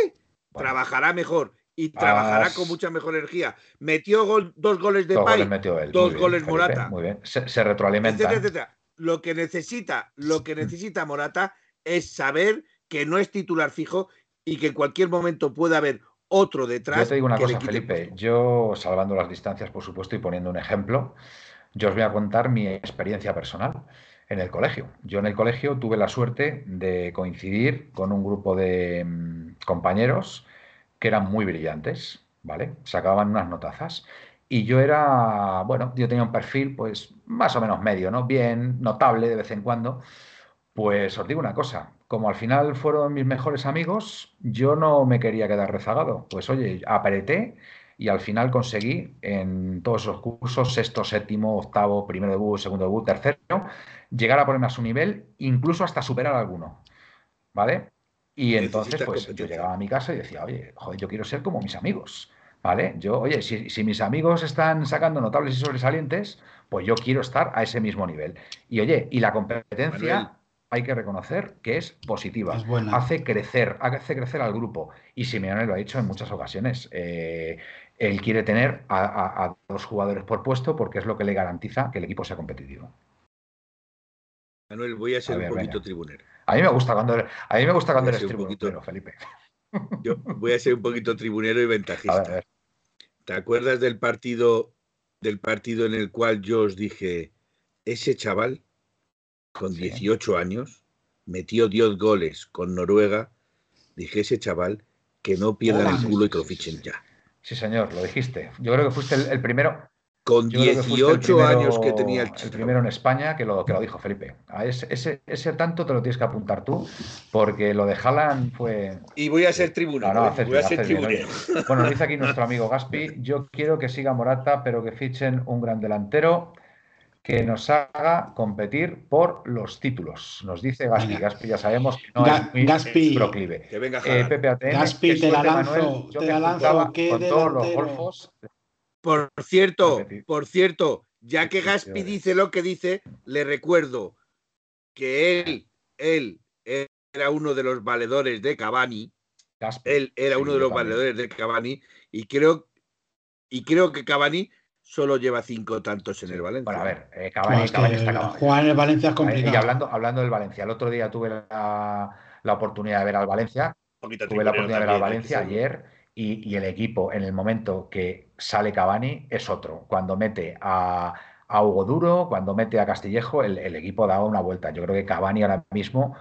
B: Bueno,
D: trabajará mejor y trabajará
B: Has-
D: con mucha mejor energía. Metió gol- dos goles de
B: dos goles él.
D: dos
B: bien,
D: goles
B: Felipe,
D: Morata.
B: Muy bien. Se, se retroalimentan.
D: etcétera, etcétera. Lo que necesita, lo que necesita Morata es saber que no es titular fijo y que en cualquier momento puede haber otro detrás.
B: Yo te digo una cosa, Felipe. Yo, salvando las distancias, por supuesto, y poniendo un ejemplo, yo os voy a contar mi experiencia personal en el colegio. Yo en el colegio tuve la suerte de coincidir con un grupo de mm, compañeros que eran muy brillantes, ¿vale? Sacaban unas notazas. Y yo era, bueno, yo tenía un perfil, pues, más o menos medio, ¿no? Bien, notable de vez en cuando. Pues os digo una cosa, como al final fueron mis mejores amigos, yo no me quería quedar rezagado. Pues oye, apreté y al final conseguí en todos esos cursos, sexto, séptimo, octavo, primero debut, segundo debut, tercero, llegar a ponerme a su nivel, incluso hasta superar alguno. ¿Vale? Y entonces, pues yo llegaba a mi casa y decía, oye, joder, yo quiero ser como mis amigos. ¿Vale? Yo, oye, si, si mis amigos están sacando notables y sobresalientes, pues yo quiero estar a ese mismo nivel. Y oye, y la competencia
D: Manuel.
B: hay que reconocer que es positiva.
C: Es buena.
B: Hace crecer, hace crecer al grupo. Y Simeone lo ha dicho en muchas ocasiones. Eh, él quiere tener a, a- a dos jugadores por puesto porque es lo que le garantiza que el equipo sea competitivo.
D: Manuel, voy a ser
B: A ver,
D: un poquito
B: venga.
D: tribunero.
B: A mí me gusta cuando, a mí me gusta cuando eres tribunero, Felipe.
D: Yo voy a ser un poquito tribunero y
B: A ver, a
D: ventajista.
B: ver.
D: ¿Te acuerdas del partido del partido en el cual yo os dije ese chaval con
B: Sí.
D: 18 años metió 10 goles con Noruega? Dije ese chaval que no pierdan
C: Hola.
D: el culo y que lo fichen
B: sí.
D: ya.
B: Sí, señor, lo dijiste. Yo creo que fuiste el, el primero.
D: Con
B: yo creo que fuiste el
D: 18
B: primero-
D: años que tenía el
B: el
D: chico.
B: primero en España que lo, que lo dijo Felipe. A ese, ese, ese tanto te lo tienes que apuntar tú, porque lo de Haaland fue,
D: Y voy a ser.
B: No, no,
D: ¿eh?
B: haces
D: voy a ser
B: oye. Bueno, dice aquí nuestro amigo Gaspi, yo quiero que siga Morata, pero que fichen un gran delantero. que nos haga competir por los títulos. Nos dice Gaspi. Gaspi ya sabemos que no es muy
C: Gaspi,
B: proclive.
D: Que venga
B: Eh, Pepe ATM,
C: Gaspi, te la lanzo,
B: Manuel. Yo
C: te
B: que
C: la lanzo,
B: jugaba
C: ¿qué
B: con todos los
C: delantero?
B: golfos.
D: Por cierto, por cierto, ya que Gaspi dice lo que dice, le recuerdo que él, él era uno de los valedores de Cavani,
B: Gaspi.
D: él era uno de los valedores de Cavani y creo y creo que Cavani solo lleva cinco tantos en el Valencia.
B: Bueno, a ver, eh, Cavani,
C: es que
B: Cavani está acabado.
C: jugar en el Valencia es complicado.
B: Y hablando, hablando del Valencia, el otro día tuve la, la oportunidad de ver al Valencia,
D: Un poquito
B: tuve la oportunidad de ver al Valencia ayer y, y el equipo en el momento que sale Cavani es otro. Cuando mete a, a Hugo Duro, cuando mete a Castillejo, el, el equipo da una vuelta. Yo creo que Cavani ahora mismo,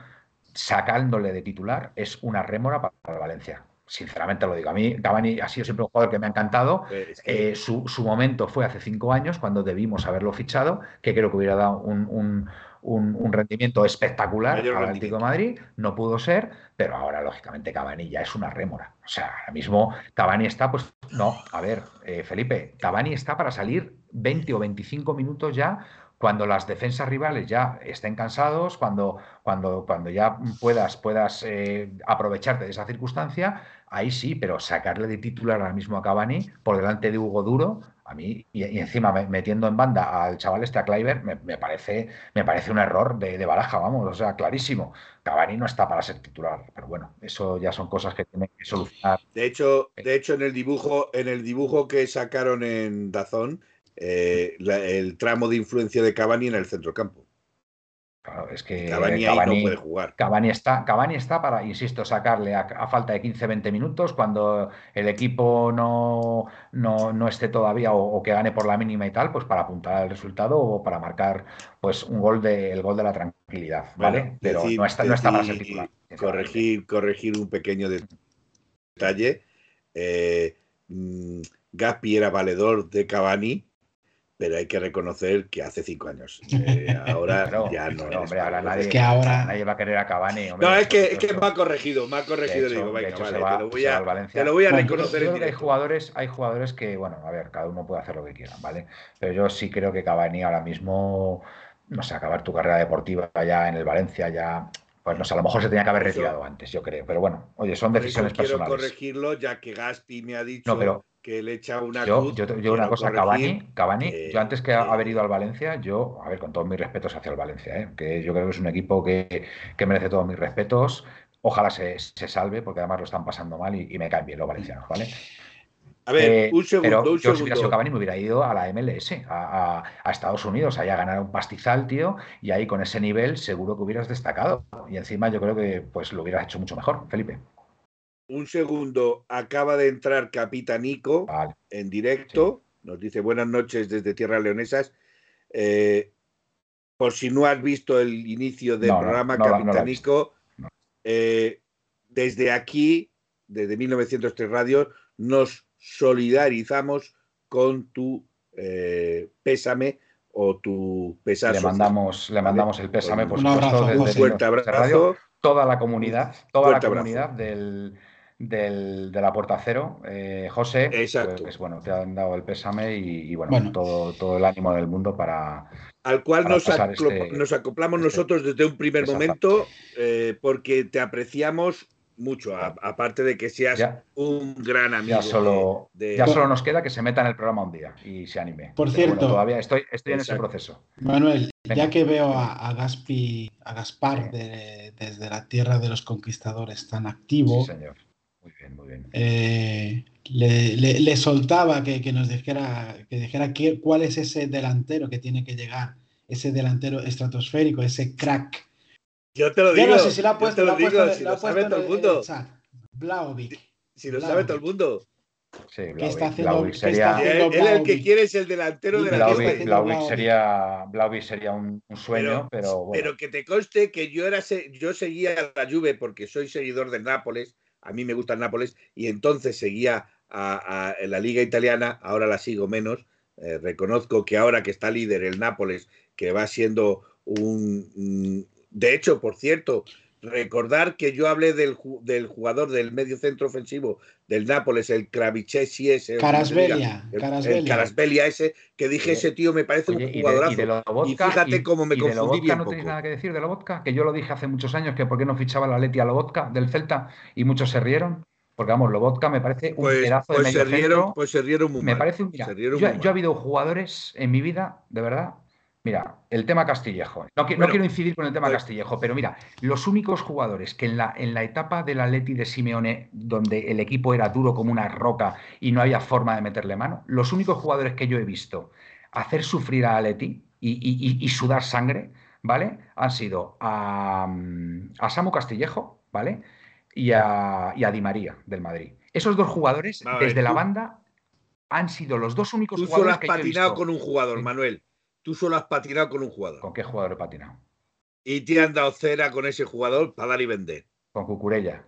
B: sacándole de titular, es una rémora para Valencia. Sinceramente lo digo. A mí Cavani ha sido siempre un jugador que me ha encantado.
D: Eh,
B: Eh, su, su momento fue hace cinco años, cuando debimos haberlo fichado, que creo que hubiera dado un, un- un- un rendimiento espectacular
D: Mayor
B: al Atlético de Madrid. No pudo ser, pero ahora, lógicamente, Cavani ya es una rémora. O sea, ahora mismo Cavani está, pues, no, a ver, eh, Felipe, Cavani está para salir 20 o 25 minutos ya cuando las defensas rivales ya estén cansados, cuando, cuando, cuando ya puedas, puedas eh, aprovecharte de esa circunstancia, ahí sí, pero sacarle de titular ahora mismo a Cavani por delante de Hugo Duro, a mí, y, encima me- metiendo en banda al chaval este a Kleiber, me, me parece, me parece un error de, de baraja, vamos, o sea, clarísimo. Cavani no está para ser titular, pero bueno, eso ya son cosas que tienen que solucionar.
D: De hecho, de hecho, en el dibujo, en el dibujo que sacaron en Dazón, eh, la- el tramo de influencia de Cavani en el centrocampo.
B: Claro, es que
D: Cavani ahí
B: Cavani-
D: no puede jugar.
B: Cavani está, Cavani está para, insisto, sacarle a, a falta de 15-20 minutos cuando el equipo no, no, no esté todavía o, o que gane por la mínima y tal, pues para apuntar al resultado o para marcar pues un gol de, el gol de la tranquilidad, ¿vale?
D: Bueno,
B: Pero
D: decir-
B: no está, no está para ser titular.
D: Corregir, corregir un pequeño de- detalle. Eh, mm, Gaspi era valedor de Cavani, pero hay que reconocer que hace cinco años. Eh, ahora ya no.
B: claro,
D: es
B: hombre, ahora
D: valedor
B: nadie,
D: de-
C: que ahora-
B: nadie va a querer a Cavani. hombre,
D: No, es que, es que me ha corregido, me ha corregido.
B: Hecho-
D: digo, venga,
B: hecho,
D: vale,
B: se
D: te
B: va-
D: lo voy
B: va
D: a, te lo voy a
C: Bueno,
B: Yo-
D: reconocer
B: yo
D: en
B: creo que hay jugadores, hay jugadores que, bueno, a ver, cada uno puede hacer lo que quiera, ¿vale? Pero yo sí creo que Cavani ahora mismo, no sé, acabar tu carrera deportiva ya en el Valencia, ya, pues no sé, a lo mejor se tenía que haber retirado antes, yo creo. Pero bueno, oye, son decisiones
D: quiero
B: personales.
D: corregirlo, ya que Gaspi me ha dicho
B: No, pero
D: que le echa una
B: yo,
D: cruz.
B: yo, yo una cosa, Cavani, Cavani, yo antes que
D: que-
B: haber ido al Valencia, yo, a ver, con todos mis respetos hacia el Valencia, ¿eh? que yo creo que es un equipo que, que merece todos mis respetos. Ojalá se, se salve, porque además lo están pasando mal y, y me caen bien los valencianos, ¿vale?
D: A ver,
B: Eh,
D: un segundo,
B: pero
D: un
B: yo si hubiera sido
D: segundo.
B: Cavani me hubiera ido a la MLS, a, a- a Estados Unidos, allá a ganar un pastizal, tío, y ahí con ese nivel seguro que hubieras destacado. Y encima yo creo que pues lo hubieras hecho mucho mejor, Felipe.
D: Un segundo, acaba de entrar Capitanico
B: Vale.
D: en directo. Nos dice buenas noches desde Tierras Leonesas. Eh, por si no has visto el inicio del
B: No,
D: programa,
B: no no
D: Capitanico, eh, desde aquí, desde 1903 Radio, nos solidarizamos con tu eh, pésame o tu pesar
B: Le mandamos, le mandamos el pésame, por
C: Un
B: supuesto,
C: abrazo,
B: desde.
D: Un fuerte
B: 1903 Radio.
D: abrazo.
B: toda la comunidad, toda la
D: abrazo.
B: comunidad del, del- de la Puerta Cero. Eh, José,
D: Exacto.
B: pues bueno, te han dado el pésame y, y, bueno,
C: Bueno.
B: Todo, todo el ánimo del mundo para...
D: al cual
B: para
D: nos,
B: pasar
D: aclo-
B: este-
D: nos acoplamos
B: este
D: nosotros desde un primer momento eh, porque te apreciamos mucho, aparte de que seas
B: Ya,
D: un gran amigo.
B: ya solo,
D: de- de-
B: ya solo nos queda que se meta en el programa un día y se anime.
C: Por cierto-
B: bueno, todavía estoy, estoy en ese proceso.
C: Manuel,
B: Venga.
C: ya que veo a, a Gaspi, a Gaspar de- desde la tierra de los conquistadores tan activo,
B: Sí, señor. Muy bien, muy bien.
C: eh, le, le- le soltaba que, que nos dijera, que dijera qué- cuál es ese delantero que tiene que llegar, ese delantero estratosférico, ese crack.
D: Yo te lo
C: Yo
D: digo,
C: no sé si lo ha
D: yo
C: puesto,
D: te
C: lo puesto,
D: digo, si
C: lo
D: sabe todo el mundo.
C: Blaovic.
D: si lo sabe todo el mundo.
B: Sí,
C: ¿Qué está
B: Blauvik,
C: haciendo-
B: sería...
C: está
D: él, él el que
C: Blaovic?
D: quiere es el delantero de la
C: ¿qué está
B: Blauvik,
D: gente.
C: haciendo
B: Blauvik
C: Blauvik?
B: sería, Blauvik sería un, un sueño,
D: Pero,
B: pero, bueno.
D: pero que te conste que yo era yo seguía la Juve porque soy seguidor del Nápoles, a mí me gusta el Nápoles y entonces seguía a, la liga italiana, ahora la sigo menos. Eh, reconozco que ahora que está líder el Nápoles, que va siendo un- de hecho, por cierto, Recordar que yo hablé del, del jugador del medio centro ofensivo del Nápoles, el Kravichesi ese.
C: Carasbelia.
D: El,
C: Carasbelia.
D: el Carasbelia ese, que dije, ese tío me parece
B: Oye,
D: un
B: y de,
D: jugadorazo.
B: y de Lobotka,
D: Y fíjate cómo me confundí
B: Lobotka
D: bien
B: no
D: poco.
B: tenéis nada que decir de Lobotka, que yo lo dije hace muchos años que por qué no fichaba la Leti a Lobotka del Celta y muchos se rieron, porque vamos, Lobotka me parece un
D: Pues,
B: pedazo de
D: pues,
B: medio
D: se rieron,
B: centro.
D: pues se rieron muy
B: Me
D: mal.
B: parece un. Mira,
D: se rieron
B: yo,
D: muy
B: yo he habido jugadores en mi vida, de verdad. Mira, el tema Castillejo. No, quiero incidir con el tema
D: pues-
B: Castillejo, pero mira, los únicos jugadores que en la, en la etapa del Atleti de Simeone, donde el equipo era duro como una roca y no había forma de meterle mano, los únicos jugadores que yo he visto hacer sufrir a Atleti y, y- y- y sudar sangre, ¿vale? Han sido a, a Samu Castillejo, ¿vale? Y a, y a Di María del Madrid. Esos dos jugadores,
D: ver,
B: desde la banda, han sido los dos únicos
D: Tú solo
B: jugadores
D: has
B: que yo he
D: patinado
B: visto.
D: con un jugador. Manuel. Tú solo has patinado con un jugador.
B: ¿Con qué jugador he patinado?
D: Y te han dado cera con ese jugador para dar y vender.
B: Con Cucurella.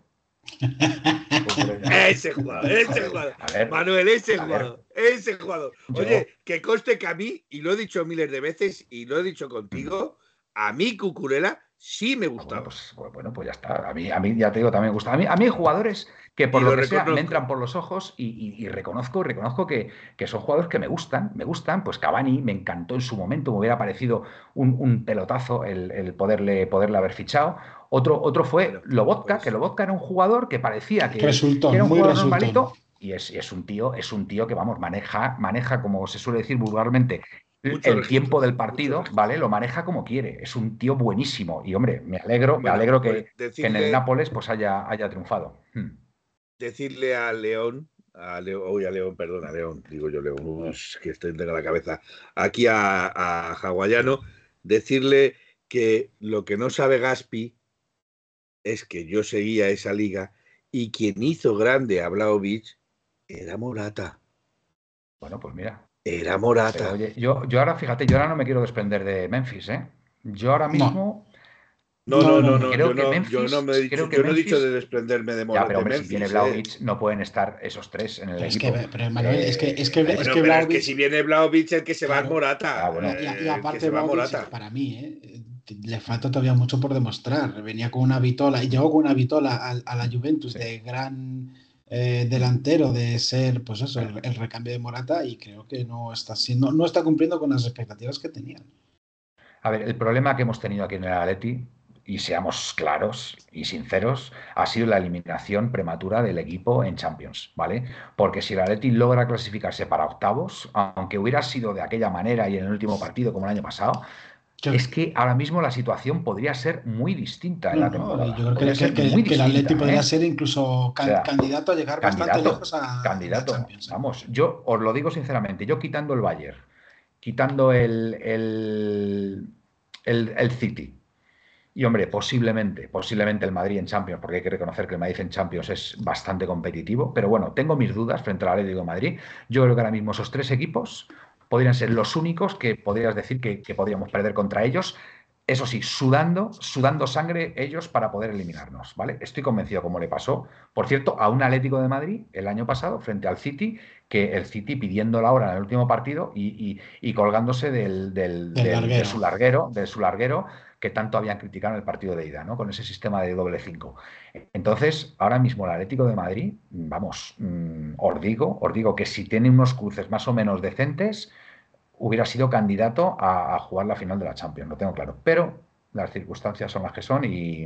B: Cucurella.
D: Ese jugador, ese jugador.
B: Ver,
D: Manuel, ese jugador, ese jugador.
B: Yo-
D: Oye, que conste que a mí, y lo he dicho miles de veces, y lo he dicho contigo, a mí Cucurela sí me
B: ah, bueno,
D: gustaba.
B: pues, pues bueno, pues ya está. A mí, a mí ya te digo, también me gusta. A mí, a mí hay jugadores que por
D: Y
B: lo,
D: lo
B: que sea me entran por los ojos y, y- y reconozco, reconozco que, que son jugadores que me gustan, me gustan. Pues Cavani me encantó en su momento, me hubiera parecido un, un pelotazo el, el poderle, poderle haber fichado. Otro, otro fue
D: Bueno,
B: Lobotka,
D: pues-
B: que Lobotka era un jugador que parecía que, que era un
C: muy
B: jugador normalito y es, y es un tío, es un tío que vamos, maneja, maneja, como se suele decir vulgarmente,
D: Mucho registro,
B: tiempo del partido. ¿vale? Lo maneja como quiere. Es un tío buenísimo. Y hombre, me alegro, me alegro que,
D: pues
B: que en el Nápoles pues haya, haya triunfado. Hmm.
D: decirle a León, a León, uy, a León, perdón, a León, digo yo León, uy, que estoy tengo la cabeza, aquí a, a Hawaiano, decirle que lo que no sabe Gaspi es que yo seguía esa liga y quien hizo grande a Blaovic era Morata,
B: Bueno, pues mira.
D: Era
B: Pero,
D: Morata.
B: oye, yo, yo ahora, fíjate, yo ahora no me quiero desprender de Memphis, ¿eh? Yo ahora mismo.
D: No, no, no, no,
B: creo que
D: no,
B: Memphis-
D: yo no me he dicho,
B: creo que
D: yo no he dicho de desprenderme de
B: Ya,
D: Morata.
B: pero
D: de
B: hombre, si
D: Memphis,
B: viene
D: ¿eh?
B: Blaovic, no pueden estar esos tres en el
C: Pero es que,
B: equipo.
C: pero Manuel, es que, es que,
B: Eh,
C: es
D: Bueno,
C: que
D: pero es que si viene Blaovic, el que se va es. Morata.
B: Ah, bueno.
C: Y, y
D: eh, el
C: aparte, Vlahovic,
D: Morata.
C: para mí, ¿eh? le falta todavía mucho por demostrar. Venía con una vitola y llegó con una vitola a, a la Juventus
B: Sí.
C: de gran eh, delantero, de ser, pues eso, el, recambio de Morata y creo que no está siendo, no está cumpliendo con las expectativas que tenían.
B: A ver, el problema que hemos tenido aquí en el Atleti, y seamos claros y sinceros, ha sido la eliminación prematura del equipo en Champions, ¿vale? Porque si el Atleti logra clasificarse para octavos, aunque hubiera sido de aquella manera y en el último partido como el año pasado,
C: Yo-
B: es que ahora mismo la situación podría ser muy distinta en
C: no,
B: la
C: no,
B: temporada.
C: yo creo que, el Atleti podría
B: ¿eh?
C: ser incluso can-
B: O sea,
C: candidato a llegar bastante lejos a, a
B: Candidato.
C: Champions. ¿eh?
B: Vamos, yo os lo digo sinceramente, yo quitando el Bayern, quitando el, el, el, el City, y hombre, posiblemente, posiblemente el Madrid en Champions, porque hay que reconocer que el Madrid en Champions es bastante competitivo, pero bueno, tengo mis dudas frente al Atlético de Madrid. Yo creo que ahora mismo esos tres equipos podrían ser los únicos que podrías decir que, que podríamos perder contra ellos. Eso sí, sudando, sudando sangre ellos para poder eliminarnos, ¿vale? Estoy convencido, como le pasó, por cierto, a un Atlético de Madrid el año pasado frente al City, que el City pidiendo la hora en el último partido y, y- y colgándose del, del-
C: Del
B: del- de
C: larguero.
B: su larguero, de su larguero, que tanto habían criticado en el partido de ida, ¿no? Con ese sistema de doble cinco. Entonces, ahora mismo el Atlético de Madrid, vamos, mm, os digo, os digo que si tiene unos cruces más o menos decentes, hubiera sido candidato a, jugar la final de la Champions, lo tengo claro. Pero las circunstancias son las que son y,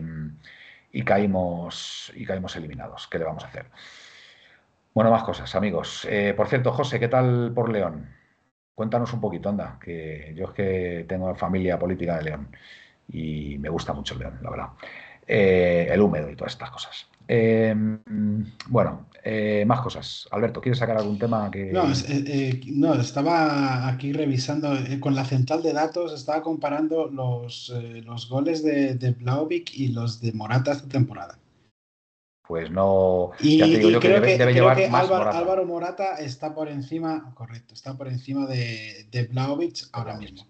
B: y caímos, y caímos eliminados. ¿Qué le vamos a hacer? Bueno, más cosas, amigos. Eh, por cierto, José, ¿qué tal por León? Cuéntanos un poquito, anda, que yo es que tengo familia política de León y me gusta mucho el León, la verdad. Eh, el húmedo y todas estas cosas. Eh, bueno, eh, más cosas. Alberto, ¿quieres sacar algún tema que...
C: No, eh, no, estaba aquí revisando con la central de datos, estaba comparando los, los goles de, de y los de Morata esta temporada.
B: Pues no...
C: Y,
B: ya te digo
C: y
B: yo
C: creo que,
B: debe
C: creo
B: llevar
C: que
B: más
C: Álvaro,
B: Morata.
C: Álvaro Morata está por encima, correcto, está por encima de, de ahora mismo.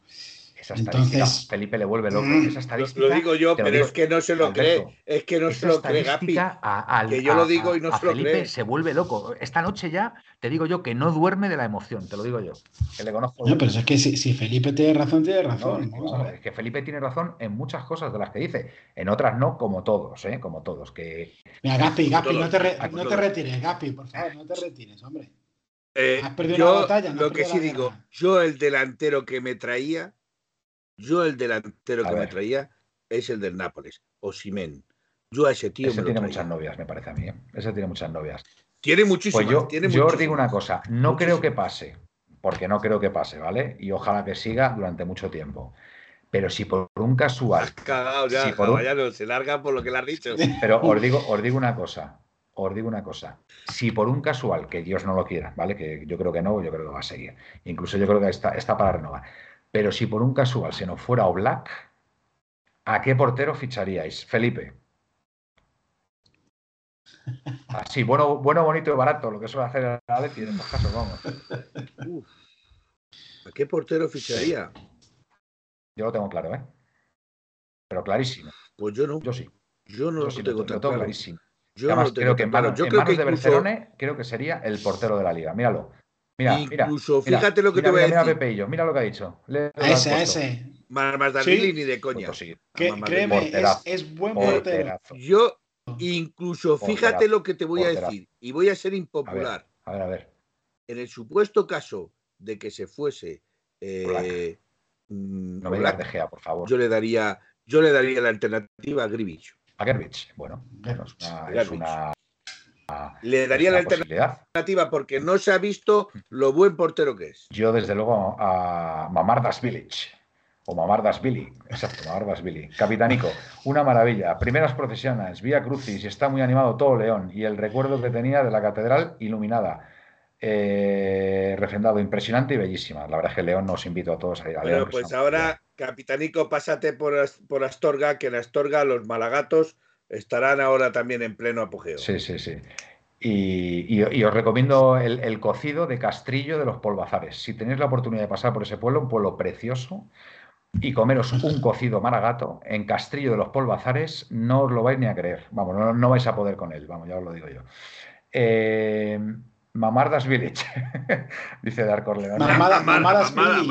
B: Esa estadística,
C: Entonces-
B: Felipe le vuelve loco.
C: Mm.
B: Esa
D: Lo,
B: estadística.
D: lo digo yo, pero
B: digo,
D: es que no se lo
B: Alberto,
D: cree. Es que no
B: esa
D: se lo cree, Gapi.
B: a-
D: Que yo lo
B: a-
D: digo y no
B: a
D: se lo
B: Felipe
D: cree.
B: se vuelve loco. Esta noche ya te digo yo que no duerme de la emoción, te lo digo yo. Que le conozco.
C: No, pero es que si, si Felipe tiene razón, tiene
B: No,
C: razón.
B: es, que, es Felipe tiene razón en muchas cosas de las que dice. En otras no, como todos, ¿eh? Como todos. Que
C: Mira, Gaspi,
D: Todos,
C: no te, re- no te retires, Gaspi, por favor, no te retires, hombre.
D: Eh,
C: Has perdido
D: yo
C: una batalla, no has
D: lo que sí digo, yo el delantero que me traía, yo el delantero
B: A
D: que me traía es el del Nápoles, Osimen. Yo a ese tío
B: ese
D: me lo
B: tiene
D: traía.
B: muchas novias, me parece a mí. ¿eh? Ese tiene muchas novias.
D: Tiene muchísimas.
B: Pues yo,
D: tiene
B: yo os digo una cosa, no creo que pase, porque no creo que pase, ¿vale? Y ojalá que siga durante mucho tiempo. Pero si por un casual,
D: Has cagado ya,
B: Sí, por un-
D: Javallano, se larga por lo que le has dicho.
B: pero os digo, os digo una cosa, os digo una cosa. Si por un casual, que Dios no lo quiera, ¿vale? Que yo creo que no, yo creo que va a seguir. Incluso yo creo que está, está para renovar. Pero si por un casual se nos fuera Oblak, ¿a qué portero ficharíais? Felipe. Así, bueno, bueno, bonito y barato, lo que suele hacer el Atleti en estos casos, vamos.
D: Uf. ¿A qué portero ficharía?
B: Yo lo tengo claro, ¿eh? Pero clarísimo.
D: Pues yo no.
B: Yo sí.
D: Yo no
B: Yo
D: lo
B: sí lo,
D: tengo
B: lo tengo
D: claro.
B: clarísimo.
D: Yo no
B: además
D: lo tengo
B: creo que en manos,
D: Yo
B: en
D: creo
B: manos
D: que
B: de Bercerone creo que sería el portero de la liga. Míralo. Mira, mira.
D: incluso
B: mira,
D: fíjate lo que
B: mira,
D: te voy a
B: mira,
D: decir.
B: Mira Pepeillo, mira lo que ha dicho. Le-
C: A ese, a ese.
D: Marmasdanili
C: Sí.
D: ni de coña.
B: Pues sí,
C: Que,
D: Mamá,
C: créeme, es, es buen portero.
D: Yo, incluso, fíjate
B: Porterazo.
D: lo que te voy a decir, y voy a ser
B: A
D: impopular.
B: ver, a ver, a ver.
D: En el supuesto caso de que se fuese eh, mm,
B: No me digas
D: Oblak,
B: de Gea, por favor.
D: yo le daría, yo le daría la alternativa a Grivich.
B: A Gerbich. Bueno, es una, es una,
D: Le daría la alternativa porque no se ha visto lo buen portero que es.
B: Yo, desde luego, a Mamardas Village. O Mamardas Billy. Exacto, Mamardas Billy. Capitanico, una maravilla. Primeras procesiones, Vía Crucis, está muy animado todo León. Y el recuerdo que tenía de la catedral iluminada. Eh, refrendado, impresionante y bellísima. La verdad es que León nos invito a todos a ir a León.
D: Bueno, pues ahora, Capitanico, pásate por, por Astorga, que en Astorga los malagatos estarán ahora también en pleno apogeo.
B: Sí, sí, sí. Y, y- y os recomiendo el, el cocido de Castrillo de los Polvazares. Si tenéis la oportunidad de pasar por ese pueblo, un pueblo precioso, y comeros un cocido maragato en Castrillo de los Polvazares, no os lo vais ni a creer. Vamos, no, no vais a poder con él, vamos, ya os lo digo yo. Eh, Mamardas Village, dice Dark Orleans.
C: Mamadas. Mamadas Pili.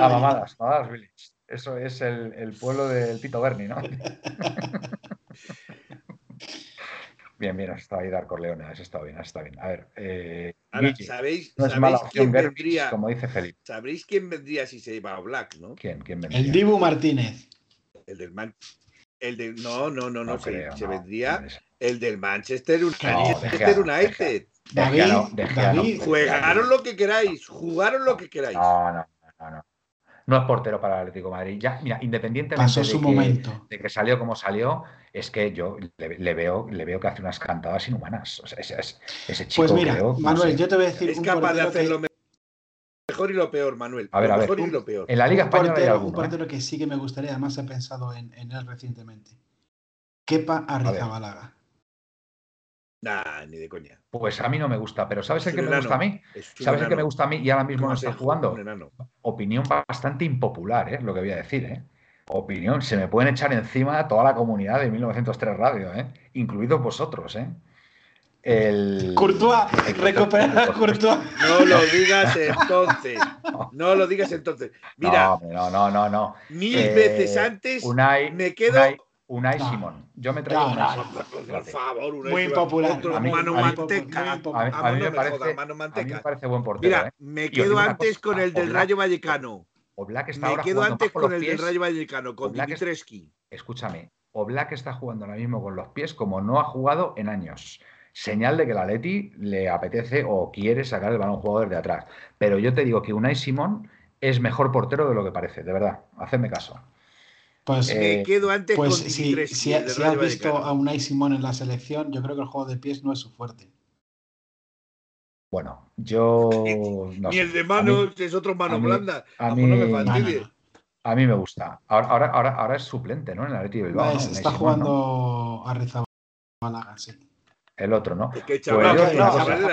B: Ah, Mamadas, Mamadas Village. Eso es el, el pueblo del Tito Berni, ¿no? Bien, bien, has estado ahí Dark Corleone, has estado bien, has estado bien. A ver, eh,
D: Ahora, ¿sabéis,
B: no es
D: sabéis
B: mala
D: quién vendría?
B: como dice Felipe.
D: ¿Sabréis quién vendría si se iba a Black, no?
B: ¿Quién? ¿Quién vendría?
C: El Dibu Martínez.
D: El del Man el del no, no, no, no,
B: No
D: se,
B: creo,
D: se
B: no.
D: vendría el del Manchester, United.
B: De
C: David, David.
B: Gea
D: Jugaron lo que queráis, jugaron lo que queráis.
B: No, no, no, no. No es portero para el Atlético de Madrid. Ya, mira, independientemente
C: Pasó
B: de que,
C: momento.
B: de que salió como salió, es que yo le, le veo, le veo que hace unas cantadas inhumanas. O sea, ese, ese- ese chico
C: Pues mira,
B: creo, no
C: Manuel,
B: sé.
C: yo te voy a decir
D: es
C: un
D: capaz de hacer
C: que-
D: lo me- mejor y lo peor, Manuel.
B: A ver,
D: lo
B: a ver.
D: mejor y lo peor.
B: En la Liga
C: un
B: Española hay
C: portero, un
B: alguno. ¿eh?
C: portero que sí que me gustaría, además he pensado en, en él recientemente. Kepa Arrizabalaga.
D: Nah, ni de coña.
B: Pues a mí no me gusta, pero ¿sabes
D: Es
B: el que me gusta a mí? ¿Sabes el que me gusta a mí y ahora mismo no está jugando? Opinión bastante impopular, ¿eh? lo que voy a decir. ¿eh? Opinión, se me pueden echar encima a toda la comunidad de 1903 Radio, ¿eh? incluidos vosotros. ¿eh? El...
C: Courtois, recuperar a Courtois.
D: No lo digas entonces. No lo digas entonces. Mira,
B: No, no, no, no, no.
D: mil
B: Eh,
D: veces antes
B: Unai,
D: me quedo.
B: Unai, Unai
C: No.
B: Simón. Yo me traigo
C: No,
B: Unai
C: no,
B: Simón,
D: Por favor,
C: Muy popular.
D: Otro
B: A mí-
D: mano
B: a mí-
D: manteca.
C: muy
B: A mí,
C: popular.
B: a mí
D: no
B: me
D: me
B: parece,
D: jodas, mano
B: a mí me
D: manteca.
B: parece buen portero.
D: Mira,
B: ¿eh?
D: me quedo antes
B: cosa,
D: con el del Rayo Vallecano.
B: Oblak está
D: Me
B: ahora
D: quedo antes
B: con
D: el del. Rayo Vallecano, con Dimitrescu.
B: Escúchame, Oblak está jugando ahora mismo con los pies como no ha jugado en años. Señal de que la Leti le apetece o quiere sacar el balón jugado desde atrás. Pero yo te digo que Unai Simón es mejor portero de lo que parece, de verdad. Hacedme caso.
C: Pues,
B: Eh,
D: Me quedo antes
C: pues
D: con
C: si, si,
D: el
C: has visto a Unai Simón en la selección, yo creo que el juego de pies no es su fuerte.
B: Bueno, yo no
D: Ni el de
B: A mí-
D: manos es otro mano
B: a mí-
D: blanda.
B: a
D: no me
B: mí-.
C: No, no,
B: A mí me gusta. Ahora, ahora, ahora, ahora es suplente, ¿no? En el Atleti de. Bilbao. ¿no?
C: Es-
B: Unai
C: está
B: Simón, ¿no?
C: jugando Arrizabalaga, sí.
B: El otro, ¿no?
D: Es que
B: Pues yo
D: Chaval,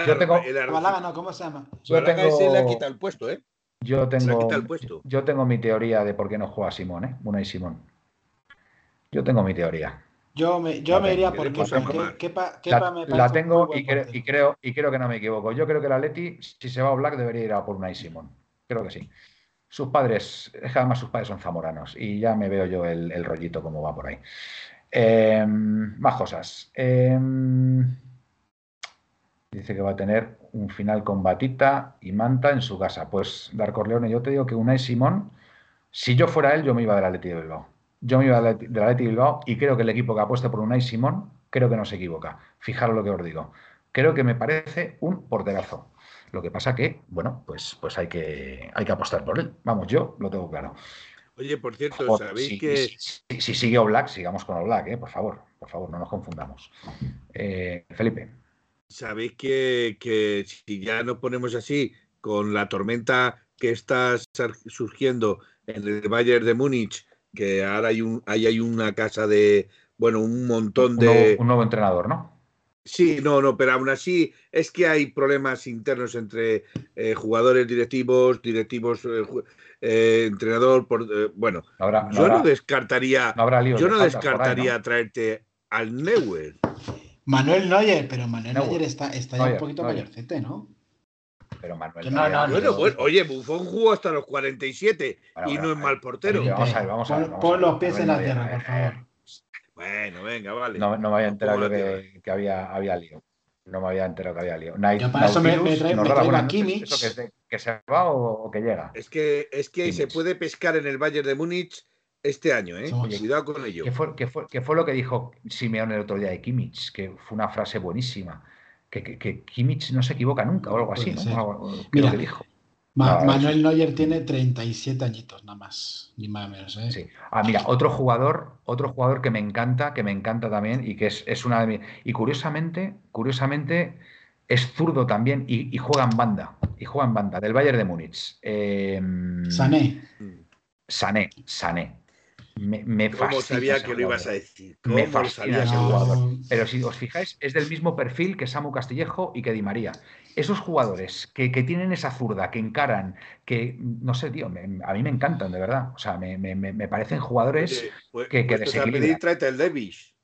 B: yo tengo-
D: era-
C: Arrizabalaga no, ¿cómo se llama?
B: Yo
D: le ha quitado el puesto, ¿eh?
B: Yo tengo,
D: quita el puesto.
B: yo tengo mi teoría de por qué no juega Simón, ¿eh? Unai Simón. Yo tengo mi teoría.
C: Yo me, yo me iría por Kepa. Kepa-
B: La,
C: Kepa me
B: tengo y, cre- y creo, y creo que no me equivoco. Yo creo que el Atleti, si se va a Black, debería ir a por Unai Simón. Creo que sí. Sus padres, es que además sus padres son zamoranos y ya me veo yo el, el rollito como va por ahí. Eh, más cosas. Eh, dice que va a tener un final con Batita y Manta en su casa. Pues, Darko Leone, yo te digo que Unai Simón, si yo fuera él, yo me iba del Atleti de Bilbao. Yo me iba del Atleti- de Bilbao y creo que el equipo que apueste por Unai Simón, creo que no se equivoca. Fijaros lo que os digo. Creo que me parece un porterazo. Lo que pasa que, bueno, pues, pues hay, que, hay que apostar por él. Vamos, yo lo tengo claro.
D: Oye, por cierto, ¿sabéis
B: si,
D: que
B: si- si- si sigue Oblak, sigamos con Oblak, ¿eh? por favor, por favor, no nos confundamos. Eh, Felipe,
D: sabéis que, que si ya nos ponemos así con la tormenta que está surgiendo en el Bayern de Múnich, que ahora hay un ahí hay una casa de bueno, un montón
B: un,
D: de
B: nuevo, un nuevo entrenador, ¿no?
D: Sí, no, no, pero aún así es que hay problemas internos entre eh, jugadores directivos, directivos, eh, eh, entrenador, por, bueno,
B: no
D: yo
B: habrá-
D: no descartaría,
B: no
D: yo no
B: ahí,
D: descartaría
B: ¿no?
D: traerte al Neuer.
C: Manuel Neuer, pero Manuel
B: Neuer.
C: Neuer está, está ya un poquito
B: Neuer.
C: mayorcete, ¿no?
B: Pero Manuel
C: no,
B: Neuer-
C: no, no.
D: Bueno, bueno, oye, Buffon jugó hasta los 47
B: Bueno,
D: y
B: bueno,
D: no es
B: eh,
D: mal portero.
B: oye, vamos a ver, vamos a ver.
C: Pon-
B: vamos
C: pon
B: a ver.
C: los pies en la tierra, por favor.
B: eh,
D: Bueno, venga, vale.
B: No, no me había enterado que, que había, había lío. No me había enterado que había lío. Nai-
C: Yo para eso me- me traigo a. Kimmich.
B: ¿Eso que, es de- que se va o, o que llega?
D: Es que, es que se puede pescar en el Bayern de Múnich este año, ¿eh?
C: Somos-
D: Cuidado con ello.
B: ¿Qué fue, qué fue- qué fue lo que dijo Simeone el otro día de Kimmich? Que fue una frase buenísima. Que, que, que Kimmich no se equivoca nunca o algo así, ¿no? Algo- creo
C: Mira,
B: que dijo.
C: Ma-
B: Ah,
C: Manuel Neuer tiene 37 añitos nada más, ni más ni menos, ¿eh?
B: Sí. Ah, mira, otro jugador, otro jugador que me encanta, que me encanta también y que es, es una de mis. Y curiosamente, curiosamente, es zurdo también y, y juega en banda. Y juega en banda, del Bayern de Múnich. Eh,
C: Sané.
B: Sané, Sané. Me, me
D: ¿Cómo
B: fascina
D: sabía que lo ibas a decir?
B: Me
D: ¿Cómo lo
B: fascina ese
C: No.
B: jugador. Pero si os fijáis, es del mismo perfil que Samu Castillejo y que Di María. Esos jugadores que, que tienen esa zurda, que encaran, que no sé, tío, me- a mí me encantan, de verdad. O sea, me, me- me- me parecen jugadores.
D: Oye, pues,
B: que- que
D: puestos a
B: desequilibra.
D: pedir, tráete el Davis.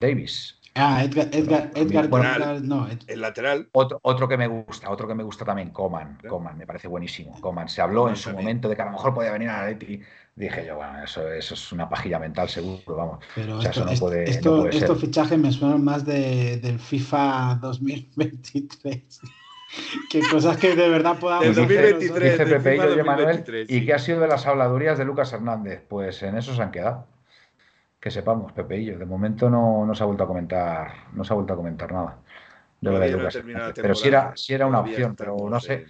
B: Davis.
C: Ah, Edgar, Edgar, Edgar,
B: Bueno,
C: Edgar- no, Ed-
D: El lateral.
B: Otro, otro que me gusta, otro que me gusta también, Coman. Coman, me parece buenísimo. Coman. Se habló en su
D: también.
B: momento de que a lo mejor podía venir a Leti. Dije yo, bueno, eso, eso es una pajilla mental seguro, vamos.
C: pero
B: O sea,
C: esto-
B: eso no puede- no
C: esto-
B: ser.
C: estos fichajes me suenan más de, del FIFA 2023. que cosas que de verdad podamos
D: Del
C: hacer
D: 2023.
C: nosotros.
B: Dice Pepe y Manuel,
D: 2023,
B: ¿y qué ha sido de las habladurías de Lucas Hernández? Pues en eso se han quedado. Que sepamos, Pepeillo. De momento no, no se ha vuelto a comentar, no se ha vuelto a comentar nada. De lo de Lucas. Pero sí era, sí era una opción, pero no sé,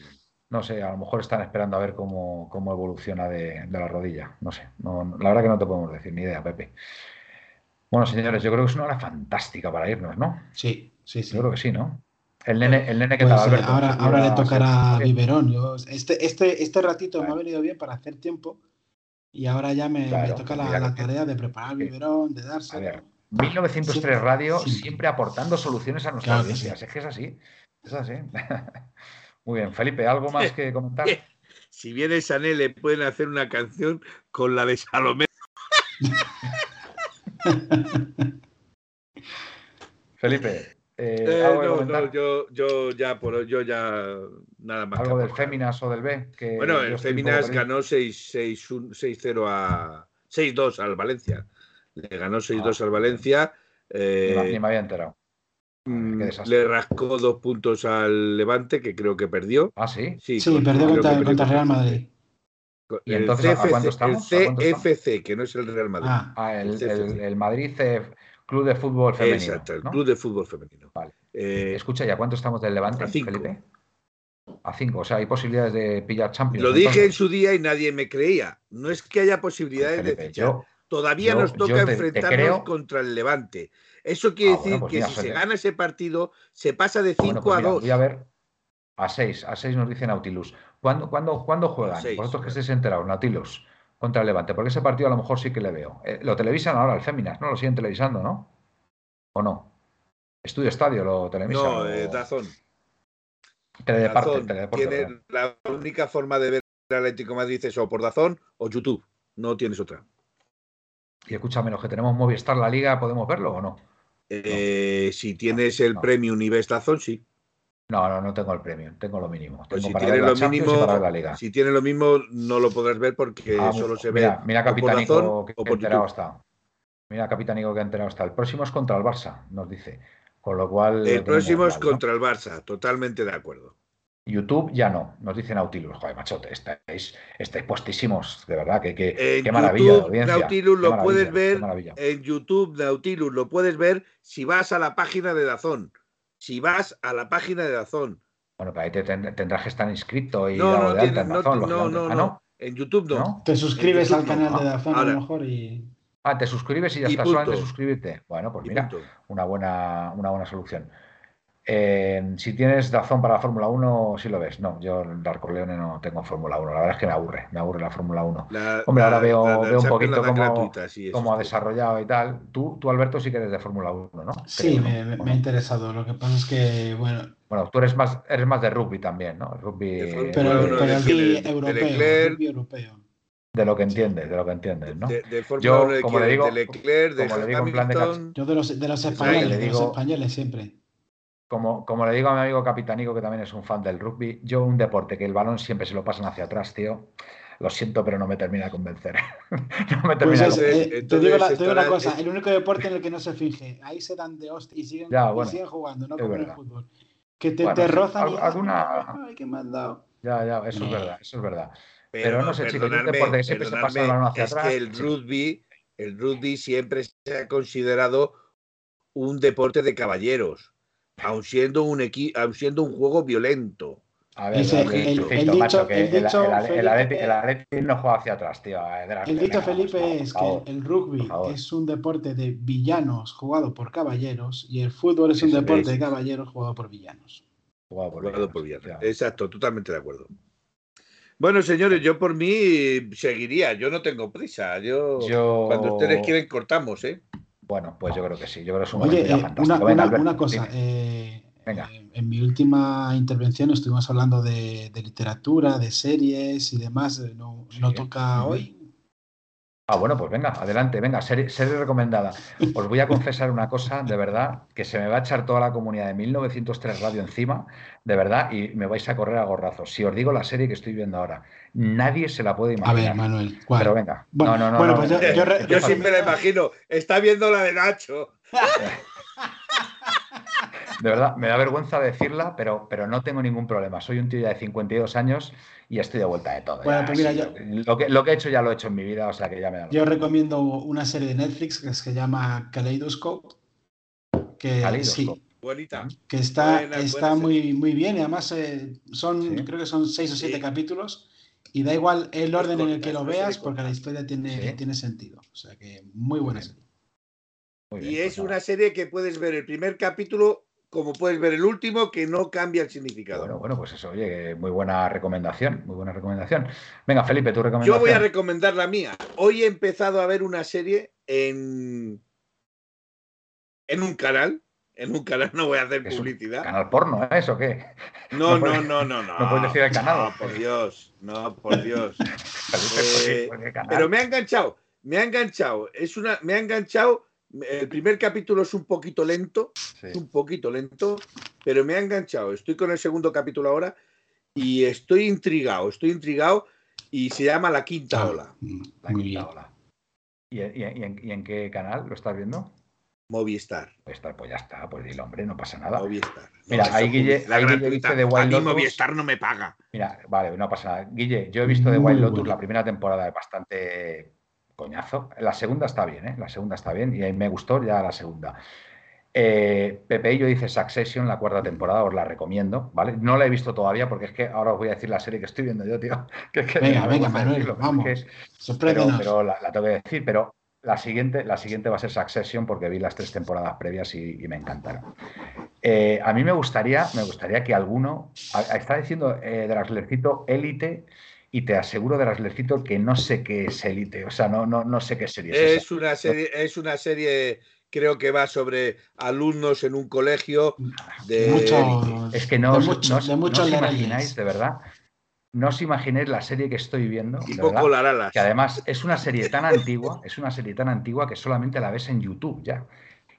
B: no sé, a lo mejor están esperando a ver cómo, cómo evoluciona de, de la rodilla. No sé. No, la verdad que no te podemos decir ni idea, Pepe. Bueno, señores, yo creo que es una hora fantástica para irnos, ¿no?
C: Sí, sí, sí.
B: Yo creo que sí, ¿no? El nene, el nene que
C: Pues, eh,
B: Alberto.
C: ahora,
B: ¿Se
C: ahora le tocará
B: se-
C: biberón. Yo, este, este, este ratito me ha venido bien para hacer tiempo y ahora ya me, toca la, tarea de preparar el biberón, de
B: A
C: dárselo.
B: ver, 1903
C: Siempre,
B: Radio
C: siempre.
B: siempre aportando soluciones a nuestras
C: Claro que
B: audiencias.
C: sí.
B: Es que es así. Es así. Muy bien, Felipe, ¿algo más que comentar?
D: Si viene Sané, le pueden hacer una canción con la de Salomé.
B: Felipe, eh,
D: Eh,
B: ¿algo,
D: no, no, yo, yo ya por yo ya nada más.
B: ¿Algo del. Féminas o del B? Que
D: Bueno, el Féminas ganó 6-0 a 6-2 al Valencia. Le ganó 6-2
B: Ah.
D: al Valencia. Eh,
B: me- Ni me había enterado.
D: mm, le rascó dos puntos al Levante, que creo que perdió.
B: Ah, sí.
D: Sí,
C: Sí, perdió contra, contra Real Madrid.
B: ¿Y
D: el
B: entonces a- a
D: CFC,
B: cuánto estamos? ¿A
D: El
B: cuánto estamos?
D: CFC, que no es el Real Madrid.
C: Ah,
B: Ah, el,
D: El CFC.
B: el- el Madrid eh, Club de Fútbol Femenino.
D: Exacto, el
B: ¿no?
D: Club de Fútbol Femenino.
B: Vale.
D: Eh,
B: Escucha, ¿ya cuánto estamos del Levante,
D: a cinco.
B: Felipe? A 5. O sea, hay posibilidades de pillar Champions.
D: lo dije en su día y nadie me creía. No es que haya posibilidades de
B: Felipe,
D: fichar.
B: yo,
D: Todavía
B: yo-
D: nos toca
B: te- te
D: enfrentarnos
B: creo-
D: contra el Levante. Eso quiere
B: Ah, bueno,
D: decir
B: pues
D: que
B: mira,
D: si se gana ese partido, se pasa de 5
B: Bueno, pues
D: a
B: mira,
D: 2.
B: voy a ver. A 6, a 6 nos dice Nautilus. ¿Cuándo, cuándo, ¿cuándo juegan?
D: seis,
B: Vosotros que estéis enterados, Nautilus, contra el Levante, porque ese partido a lo mejor sí que le veo. Eh, lo televisan ahora, el Féminas, ¿no? Lo siguen televisando, ¿no? ¿O no? Estudio Estadio lo televisan.
D: No,
B: o-
D: eh, Dazón.
B: Teledeparte,
D: Dazón
B: Teledeporte,
D: tiene la única forma de ver el Atlético de Madrid es o por Dazón o YouTube. No tienes otra.
B: Y escúchame, los que tenemos Movistar la Liga, ¿podemos verlo o no?
D: Eh, si tienes el
B: no.
D: Premium y ves Dazón, sí.
B: No, no, no tengo el premium, tengo lo mínimo.
D: Pues
B: Tengo
D: si
B: para la
D: lo
B: Champions
D: mínimo,
B: para la Liga.
D: si tienes lo mismo, no lo podrás ver porque
B: Ah,
D: solo se
B: mira,
D: ve
B: mira Capitanico que enterado está. Mira Capitanico que enterado está. El próximo es contra el Barça, nos dice. Con lo cual.
D: El próximo es
B: mal, ¿no?
D: contra el Barça, totalmente de acuerdo.
B: YouTube ya no, nos dice Nautilus. Joder, machote, estáis, estáis puestísimos, de verdad, que, que- qué maravilla audiencia.
D: Nautilus lo puedes ver. En YouTube, Nautilus, lo puedes ver si vas a la página de Dazón. Si vas a la página de Dazón.
B: Bueno, pero ahí te ten- tendrás que estar inscrito y
D: No,
B: dado
D: no,
B: de alta en
D: no,
B: Dazón,
D: no, no,
B: lógicamente.
D: no,
B: ¿Ah,
D: En YouTube no.
B: ¿No?
C: Te suscribes al canal
B: no.
C: de Dazón a lo mejor y.
B: Ah, te suscribes y ya
D: Y
B: está, solamente
D: punto.
B: suscribirte. Bueno, pues
D: Y
B: mira,
D: punto.
B: una buena, una buena solución. Eh, si tienes Dazón para la Fórmula 1, sí lo ves. No, yo en Darko Leone no tengo Fórmula 1. La verdad es que me aburre, me aburre la Fórmula 1.
D: La-
B: Hombre, ahora veo,
D: la- la
B: veo un poquito cómo,
D: gratuita, sí, eso
B: cómo ha
D: es.
B: desarrollado y tal. Tú, tú Alberto, sí que eres de Fórmula 1, ¿no?
C: Sí, me, me-
B: ¿O
C: me ha interesado. Lo que pasa es que, bueno,
B: Bueno, tú eres más, eres más de rugby también, ¿no? Rugby
D: De Fórmula
C: pero,
D: Bueno,
C: pero el rugby
D: de- de
C: europeo,
D: Leclerc.
C: rugby europeo.
B: de lo que entiendes, de lo que entiendes, ¿no?
D: De, de Fórmula
B: Yo,
D: 1 de
B: como le digo-
D: de Leclerc, de
B: como le digo en plan de.
C: Yo de los, de los españoles,
B: le
C: de los españoles siempre.
B: Como, como le digo a mi amigo Capitanico, que también es un fan del rugby, yo un deporte que el balón siempre se lo pasan hacia atrás, tío. Lo siento, pero no me termina de convencer. no me
C: Pues
B: termina de convencer.
C: eh, te digo, la, te digo una cosa, el único deporte en el que no se finge, ahí se dan de hostia y siguen,
B: Ya,
C: y siguen jugando, no como en el fútbol. Que te,
B: Bueno,
C: te
B: sí,
C: rozan y
B: al- alguna-
C: ay, qué me han dado.
B: Ya, ya, eso es verdad, eso es verdad. Pero no sé, chicos, un deporte que siempre se pasa el balón hacia
D: es
B: atrás,
D: que el rugby, el rugby siempre se ha considerado un deporte de caballeros, aun siendo un equi aun siendo un juego violento.
B: A ver,
C: Dice, el- el dicho-
B: macho, que
C: el dicho,
B: el, el, el,
C: Felipe,
B: Atleti- el Atleti no juega hacia atrás, tío. eh,
C: El dicho Felipe es que el rugby es un deporte de villanos jugado por caballeros y el fútbol es un deporte de caballeros jugado por villanos.
B: Jugado por
D: Jugado
B: villanos,
D: por villanos.
B: efectivamente.
D: Exacto, totalmente de acuerdo. Bueno, señores, yo por mí seguiría, yo no tengo prisa. Yo,
B: Yo-
D: cuando ustedes quieren cortamos, ¿eh?
B: Bueno, pues yo creo que sí. Yo creo que es un
C: Oye, eh,
B: fantástico.
C: una,
B: Venga,
C: una- cosa. eh,
B: Venga.
C: eh, en mi última intervención estuvimos hablando de, de literatura, de series y demás. eh, No, no toca hoy.
B: Ah, bueno, pues venga, adelante, venga, serie, serie recomendada. Os voy a confesar una cosa, de verdad, que se me va a echar toda la comunidad de 1903 Radio encima, de verdad, y me vais a correr a gorrazos. Si os digo la serie que estoy viendo ahora, nadie se la puede
C: A
B: imaginar.
C: ver, Manuel, ¿cuál?
B: Pero venga,
C: Bueno,
B: no, no, no.
C: bueno, pues
B: no,
C: yo- yo
D: Yo siempre la imagino, está viendo la de Nacho.
B: De verdad, me da vergüenza decirla, pero, pero no tengo ningún problema. Soy un tío ya de 52 años y estoy de vuelta de todo.
C: Bueno,
B: ya,
C: pues mira,
B: sí,
C: yo-
B: lo, que, lo que he hecho ya lo he hecho en mi vida, o sea que ya me da.
C: Yo recomiendo una serie de Netflix que se llama Kaleidoscope. Que,
B: Kaleidoscope.
C: sí,
D: Bonita.
C: que está,
D: Buena,
C: está
D: buena
C: muy, muy bien y además eh, son,
B: Sí.
C: creo que son seis o siete
D: Sí.
C: capítulos y da igual el orden en el que lo veas porque la historia tiene,
B: Sí.
C: tiene sentido. O sea que muy buena serie.
B: Muy bien,
D: Y
B: pues
D: es una serie que puedes ver el primer capítulo como puedes ver el último, que no cambia el significado.
B: Bueno, bueno, pues eso, oye, muy buena recomendación, muy buena recomendación. Venga, Felipe, tu recomendación.
D: Yo voy a recomendar la mía. Hoy he empezado a ver una serie en, en un canal. En un canal, no voy a hacer publicidad.
B: ¿Canal porno ¿eh? eso qué?
D: No,
B: no
D: no, no, no, no.
B: puedes decir el canal.
D: No, por Dios. No, por Dios.
B: Felipe, ¿por qué-
D: Eh,
B: por qué canal?
D: Pero me ha enganchado. Me ha enganchado. Es una, me ha enganchado. El primer capítulo es un poquito lento.
B: Sí.
D: Es un poquito lento. Pero me ha enganchado. Estoy con el segundo capítulo ahora. Y estoy intrigado. Estoy intrigado. Y se llama La Quinta Ola.
C: mm,
B: La quinta ola. ¿Y, y- y en, y en qué canal lo estás viendo?
D: Movistar.
B: Pues, está, pues ya está, pues dile, hombre, no pasa nada.
D: Movistar.
B: Mira, ahí Guille- ahí Guille de
D: A
B: Wild
D: mí
B: Lotus.
D: Movistar no me paga.
B: Mira, vale, no pasa nada. Guille, yo he visto The
C: Muy
B: Wild Lotus la primera temporada, es bastante coñazo. La segunda está bien, ¿eh? La segunda está bien y ahí me gustó ya la segunda. Eh, Pepe y yo dice Succession, la cuarta temporada, os la recomiendo, ¿vale? No la he visto todavía porque es que ahora os voy a decir la serie que estoy viendo yo, tío. Que es que
C: Venga, venga, Manuel,
B: decirlo, pero es
C: vamos.
B: que es- pero, pero la, la tengo que decir, pero la siguiente, la siguiente va a ser Succession porque vi las tres temporadas previas y, y me encantaron. Eh, a mí me gustaría, me gustaría que alguno, a- a- está diciendo eh, élite y te aseguro de Raslercito que no sé qué es élite, o sea, no, no, no sé qué serie es esa.
D: Es una serie, es una serie creo que va sobre alumnos en un colegio de...
C: Mucho-
B: Es que no,
C: de
B: os-
C: mucho-
B: no os- no imagináis, de verdad, no os imagináis la serie que estoy viendo,
D: y poco
B: verdad,
D: laralas.
B: que además es una serie tan antigua, es una serie tan antigua que solamente la ves en YouTube ya.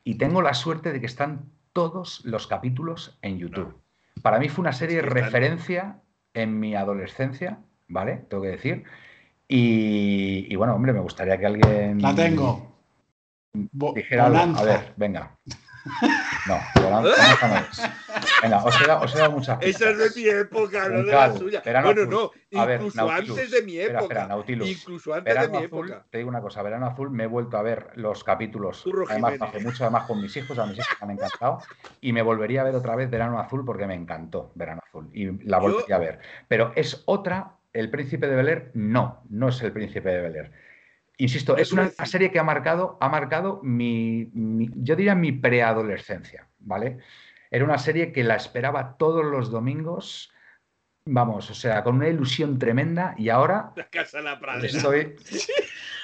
B: Y tengo la suerte de que están todos los capítulos en YouTube. Para mí fue una serie
D: están-
B: referencia en mi adolescencia, ¿vale? Tengo que decir. Y, y bueno, hombre, me gustaría que alguien
C: La tengo.
B: Dijera algo. A ver, venga. No, Bonanza no es. Venga, os he dado, os he dado muchas pistas.
D: Esa es de mi época, no de la suya.
B: Verano
D: bueno,
B: Azul.
D: no,
B: A ver,
D: incluso
B: Nautilus.
D: antes de mi época.
B: Espera, espera, Nautilus.
D: Incluso antes de mi
B: Azul,
D: época.
B: te digo una cosa, Verano Azul, me he vuelto a ver los capítulos, además hace mucho, además con mis hijos, a mis hijos me han encantado, y me volvería a ver otra vez Verano Azul porque me encantó Verano Azul, y la
D: Yo-
B: volvería a ver. Pero es otra, El Príncipe de Bel Air, no, no es El Príncipe de Bel Air. Insisto, es una serie que ha marcado, ha marcado mi, mi- yo diría mi preadolescencia, ¿vale? Era una serie que la esperaba todos los domingos, vamos, o sea, con una ilusión tremenda, y ahora
D: La casa de la pradera.
B: Estoy.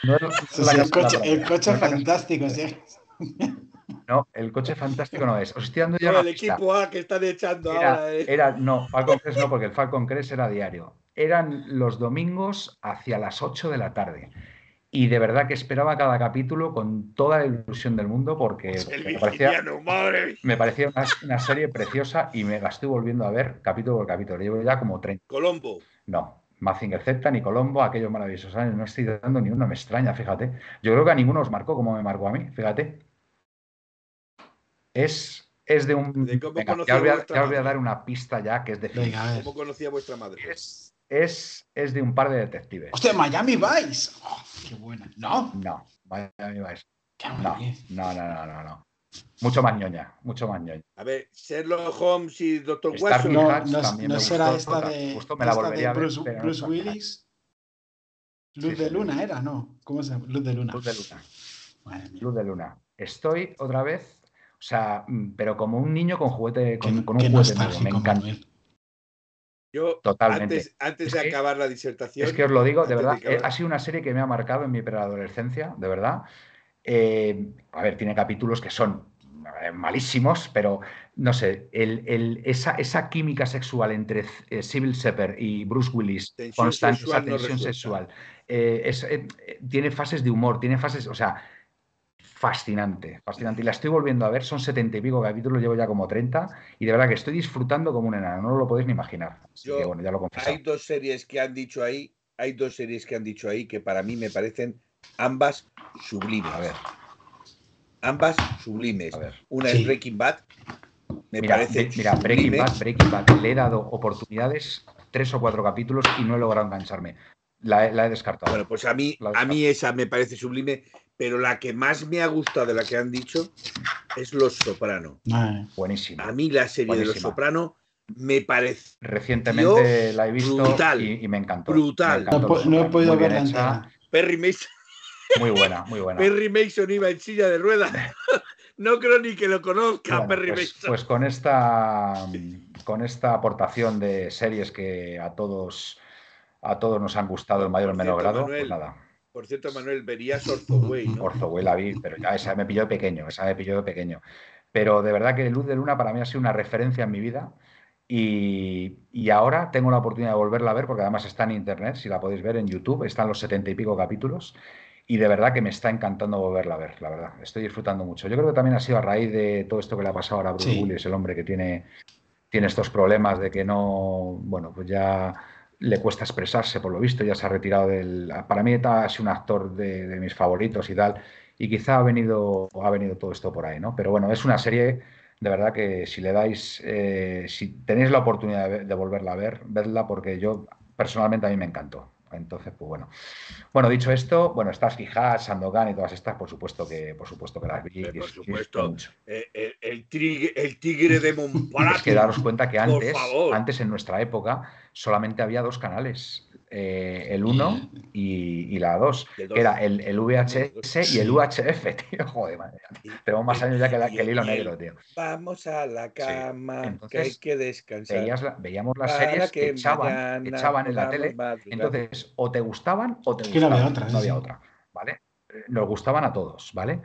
B: No, no
C: el coche, el coche fantástico. sí.
B: No, el coche fantástico no es. Os estoy dando ya
D: No,
B: una
D: el
B: pista.
D: equipo A que están echando
B: Era,
D: ahora. eh.
B: era- no, Falcon Crest no, porque el Falcon Crest era diario. Eran los domingos hacia las 8 de la tarde. Y de verdad que esperaba cada capítulo con toda la ilusión del mundo porque me parecía,
D: madre
B: me parecía una, una serie preciosa y me la estoy volviendo a ver capítulo por capítulo. Llevo ya como 30.
D: Colombo.
B: No, Mazinger Z, ni Colombo, aquellos maravillosos años, no estoy dando ni uno, me extraña, fíjate. Yo creo que a ninguno os marcó como me marcó a mí, fíjate. Es, es de un...
D: De cómo
B: Venga,
D: conocía
B: ya os voy a,
D: vuestra
B: ya os voy a
D: madre.
B: dar una pista ya que es de
C: Venga.
D: ¿Cómo conocía vuestra madre?
B: Es, es, es de un par de detectives.
C: Hostia, Miami Vice. Oh, qué buena. No,
B: No, Miami Vice. No, no, no, no, no, no. Mucho más ñoña, mucho más ñoña.
D: A ver, Sherlock Holmes y Doctor Watson.
C: No, no,
B: también
C: no
B: me
C: será
B: gustó,
C: esta de,
B: justo me la
C: de
B: volvería a ver,
C: Bruce,
B: no.
C: Willis. Luz
B: Sí,
C: de
B: sí.
C: Luna era, ¿no? ¿Cómo se llama? Luz de Luna.
B: Luz de luna.
C: Madre mía.
B: Luz de luna. Estoy otra vez, o sea, mm, pero como un niño con juguete, con,
C: Qué,
B: con
C: qué
B: un juguete nuevo. Me encanta.
D: Yo,
B: Totalmente.
D: antes, antes
B: Es
D: de
B: que-
D: acabar la disertación.
B: Es que os lo digo, de verdad, eh, ha sido una serie que me ha marcado en mi preadolescencia, de verdad. Eh, a ver, tiene capítulos que son eh, malísimos, pero no sé, el- el- esa, esa química sexual entre eh, Sybil Shepherd y Bruce Willis,
D: Tensión
B: constante,
D: sexual
B: esa tensión sexual, eh, es, eh, eh, tiene fases de humor, tiene fases, o sea, fascinante, fascinante. Y la estoy volviendo a ver, son setenta y pico capítulos, llevo ya como 30, y de verdad que estoy disfrutando como un enano, no lo podéis ni imaginar. Así
D: Yo-
B: que bueno, ya lo confieso.
D: Hay dos series que han dicho ahí, hay dos series que han dicho ahí que para mí me parecen ambas sublimes.
B: A ver,
D: Ambas sublimes.
B: a ver.
D: Una
C: Sí.
D: es Breaking Bad. Me
B: Mira,
D: parece
B: de- mira, Breaking. Bad, Breaking Bad, le he dado oportunidades, tres o cuatro capítulos y no he logrado engancharme. La, he- la he descartado.
D: Bueno, pues a mí, a mí esa me parece sublime, pero la que más me ha gustado de la que han dicho es Los Soprano.
B: Buenísima.
D: A mí la serie de Los. Soprano me parece
B: Recientemente la he visto
D: brutal,
B: y, y me encantó.
D: brutal.
B: Me encantó
C: No, he podido verla.
D: Perry Mason.
B: Muy buena, muy buena.
D: Perry Mason iba en silla de ruedas. no creo ni que lo conozca,
B: Bueno,
D: Perry
B: pues,
D: Mason.
B: pues con esta con esta aportación de series que a todos a todos nos han gustado en mayor o menor grado,
D: Manuel,
B: pues nada.
D: Por cierto, Manuel, verías Orzoway, ¿no?
B: Orzoway la vi, pero ya esa me pilló de pequeño, esa me pilló de pequeño. Pero de verdad que Luz de Luna para mí ha sido una referencia en mi vida y, y ahora tengo la oportunidad de volverla a ver porque además está en internet, si la podéis ver en YouTube, están los setenta y pico capítulos y de verdad que me está encantando volverla a ver, la verdad, estoy disfrutando mucho. Yo creo que también ha sido a raíz de todo esto que le ha pasado ahora a Bruce
C: Sí.
B: Willis, el hombre que tiene, tiene estos problemas de que no, bueno, pues ya le cuesta expresarse por lo visto, ya se ha retirado del... Para mí ha sido un actor de, mis favoritos y tal, y quizá ha venido, ha venido todo esto por ahí, ¿no? Pero bueno, es una serie de verdad que si le dais, eh, si tenéis la oportunidad de volverla a ver, vedla porque yo personalmente a mí me encantó. Entonces, pues bueno. Bueno, dicho esto, bueno, Starsky Hatch, Sandokan y todas estas, por supuesto que, por supuesto que las vi.
D: Por supuesto.
B: mucho.
D: Eh, el, el tigre, el tigre de Montparnasse.
B: Es que daros cuenta que antes, antes en nuestra época, solamente había dos canales. Eh, el 1 y, y la 2,
D: De dos.
B: que era el, el VHS y el UHF, tío. Joder, madre. Tenemos más años ya que, la- que el hilo negro, tío.
D: Vamos a la cama, que hay que descansar.
B: Veías la- veíamos las series que echaban,
D: mañana
B: echaban en la tele. Entonces, o te gustaban o te
C: no
B: gustaban.
C: había otra,
B: no había
C: sí.
B: otra, ¿vale? Eh, Nos gustaban a todos, ¿vale?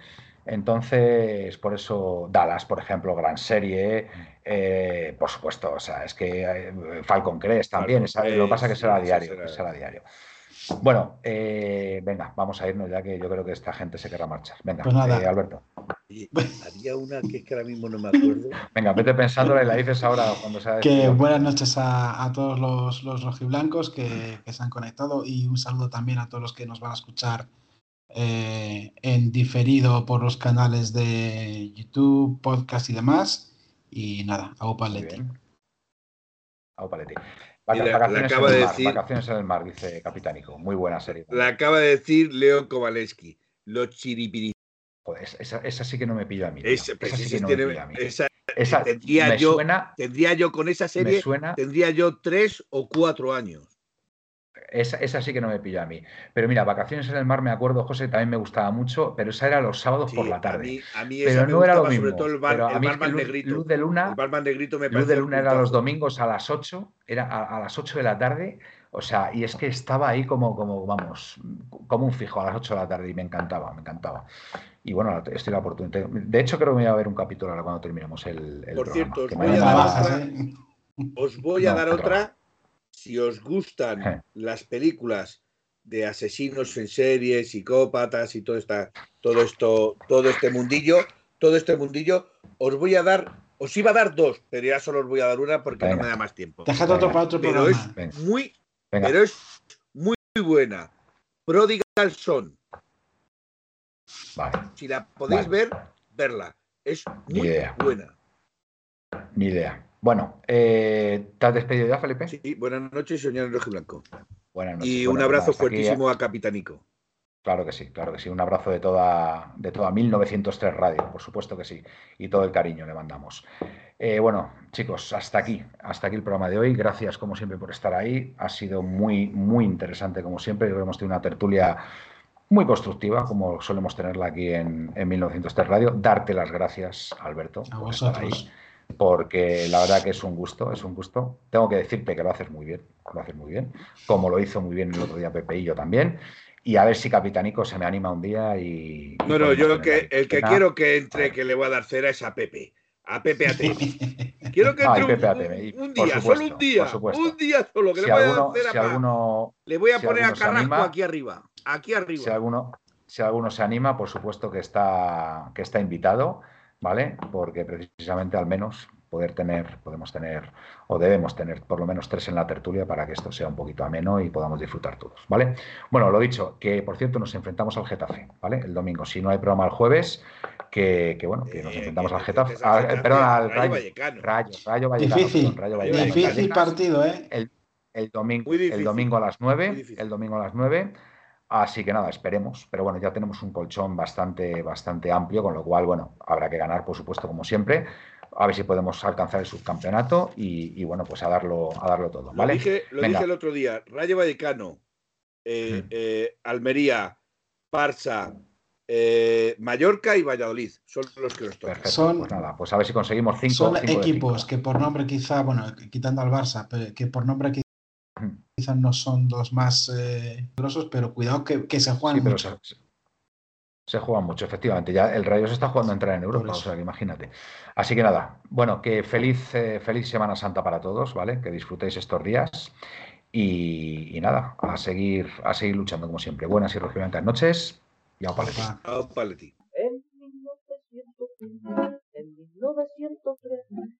B: Entonces, por eso Dallas, por ejemplo, gran serie, eh, por supuesto, o sea, es que eh, Falcon Crest también, lo que pasa es que será diario, será diario. Bueno, eh, venga, vamos a irnos ya que yo creo que esta gente se querrá marchar. Venga, pues nada. Alberto.
D: Había una que es que ahora mismo no me acuerdo.
B: Venga, vete pensando y la dices ahora cuando sea.
C: Que buenas noches a, todos los, los rojiblancos que, que, se han conectado y un saludo también a todos los que nos van a escuchar eh, en diferido por los canales de YouTube, podcast y demás. Y nada, a Leti.
B: Leti. Vacaciones, acaba en de decir, vacaciones en el mar, dice Capitánico. Muy buena serie.
D: La acaba de decir Leo Kowaleski. Los chiripiri.
B: esa, esa, sí que no me pilla a mí.
D: esa, sí que no me pilla a mí. Esa, tendría, yo, tendría yo con esa serie, tendría yo tres o cuatro años.
B: Esa, sí que no me pilla a mí. Pero mira, Vacaciones en el Mar, me acuerdo, José, también me gustaba mucho, pero esa era los sábados por la tarde.
D: A mí, pero no era lo mismo. Sobre todo el, bar,
B: el barman
D: negrito.
B: Luz de Luna,
D: el barman negrito me
B: Luz de Luna era los domingos a las 8, era a, las 8 de la tarde. O sea, y es que estaba ahí como, como, vamos, como un fijo a las 8 de la tarde y me encantaba, me encantaba. Y bueno, estoy la oportunidad. De hecho, creo que me voy a ver un capítulo ahora cuando terminemos el, el
D: Por cierto, os voy, a dar otra, os voy a dar otra si os gustan las películas de asesinos en serie, psicópatas y todo esta, todo esto, todo este mundillo, todo este mundillo, os voy a dar, os iba a dar dos, pero ya solo os voy a dar una porque no me da más tiempo.
C: Dejad otro para otro
D: pero Es muy, pero es muy, buena. Prodigal Son. Si la podéis ver, verla. Es muy buena.
B: Ni idea. Bueno, eh, ¿te has despedido ya, Felipe?
D: Sí, buenas noches, señor Rojo Blanco. Buenas noches. Y un abrazo fuertísimo a Capitanico.
B: Claro que sí, claro que sí. Un abrazo de toda, de toda 1903 Radio, por supuesto que sí. Y todo el cariño le mandamos. Eh, bueno, chicos, hasta aquí, hasta aquí el programa de hoy. Gracias, como siempre, por estar ahí. Ha sido muy, muy interesante, como siempre. Creo que hemos tenido una tertulia muy constructiva, como solemos tenerla aquí en, en 1903 Radio. Darte las gracias, Alberto.
C: A vosotros
B: porque la verdad que es un gusto, es un gusto. Tengo que decirte que lo haces muy bien, lo haces muy bien, como lo hizo muy bien el otro día Pepe y yo también. Y a ver si Capitanico se me anima un día y.
D: no, no, yo que, el que quiero que entre, que le voy a dar cera es a Pepe. A Pepe ATM. Quiero que entre un, un, día, solo un día. Un día solo, que le voy a dar cera.
B: Si alguno,
D: le voy a poner a Carrasco aquí arriba. Aquí arriba.
B: Si alguno, si alguno se anima, por supuesto que está, que está invitado. ¿Vale? Porque precisamente al menos poder tener, podemos tener o debemos tener por lo menos tres en la tertulia para que esto sea un poquito ameno y podamos disfrutar todos, ¿vale? Bueno, lo dicho, que por cierto nos enfrentamos al Getafe, ¿vale? El domingo, si no hay programa el jueves, que, bueno, que nos eh, enfrentamos al Getafe, perdón, al Rayo, Rayo, Rayo, Vallecano,
C: difícil, difícil partido, ¿eh?
B: El, domingo, el domingo a las nueve, el domingo a las nueve Así que nada, esperemos. Pero bueno, ya tenemos un colchón bastante, bastante amplio, con lo cual, bueno, habrá que ganar, por supuesto, como siempre. A ver si podemos alcanzar el subcampeonato y, bueno, pues a darlo, a darlo todo. ¿vale?
D: Lo dije, lo dije el otro día, Rayo Vallecano, eh, eh, Almería, Parsa, eh, Mallorca y Valladolid son los que nos tocan.
B: Son, pues nada, pues a ver si conseguimos cinco.
C: Son equipos que por nombre quizá, bueno, quitando al Barça, que por nombre quizá quizás no son los más eh, grosos, pero cuidado que, se juegan mucho.
B: Se, juegan mucho, efectivamente. Ya el Rayo se está jugando a entrar en Europa, o sea que imagínate. Así que nada, bueno, que feliz, eh, feliz Semana Santa para todos, ¿vale? Que disfrutéis estos días. Y, nada, a seguir, a seguir luchando como siempre. Buenas y rojiblancas noches y a Paleti.
D: A Paleti.
A: En 1903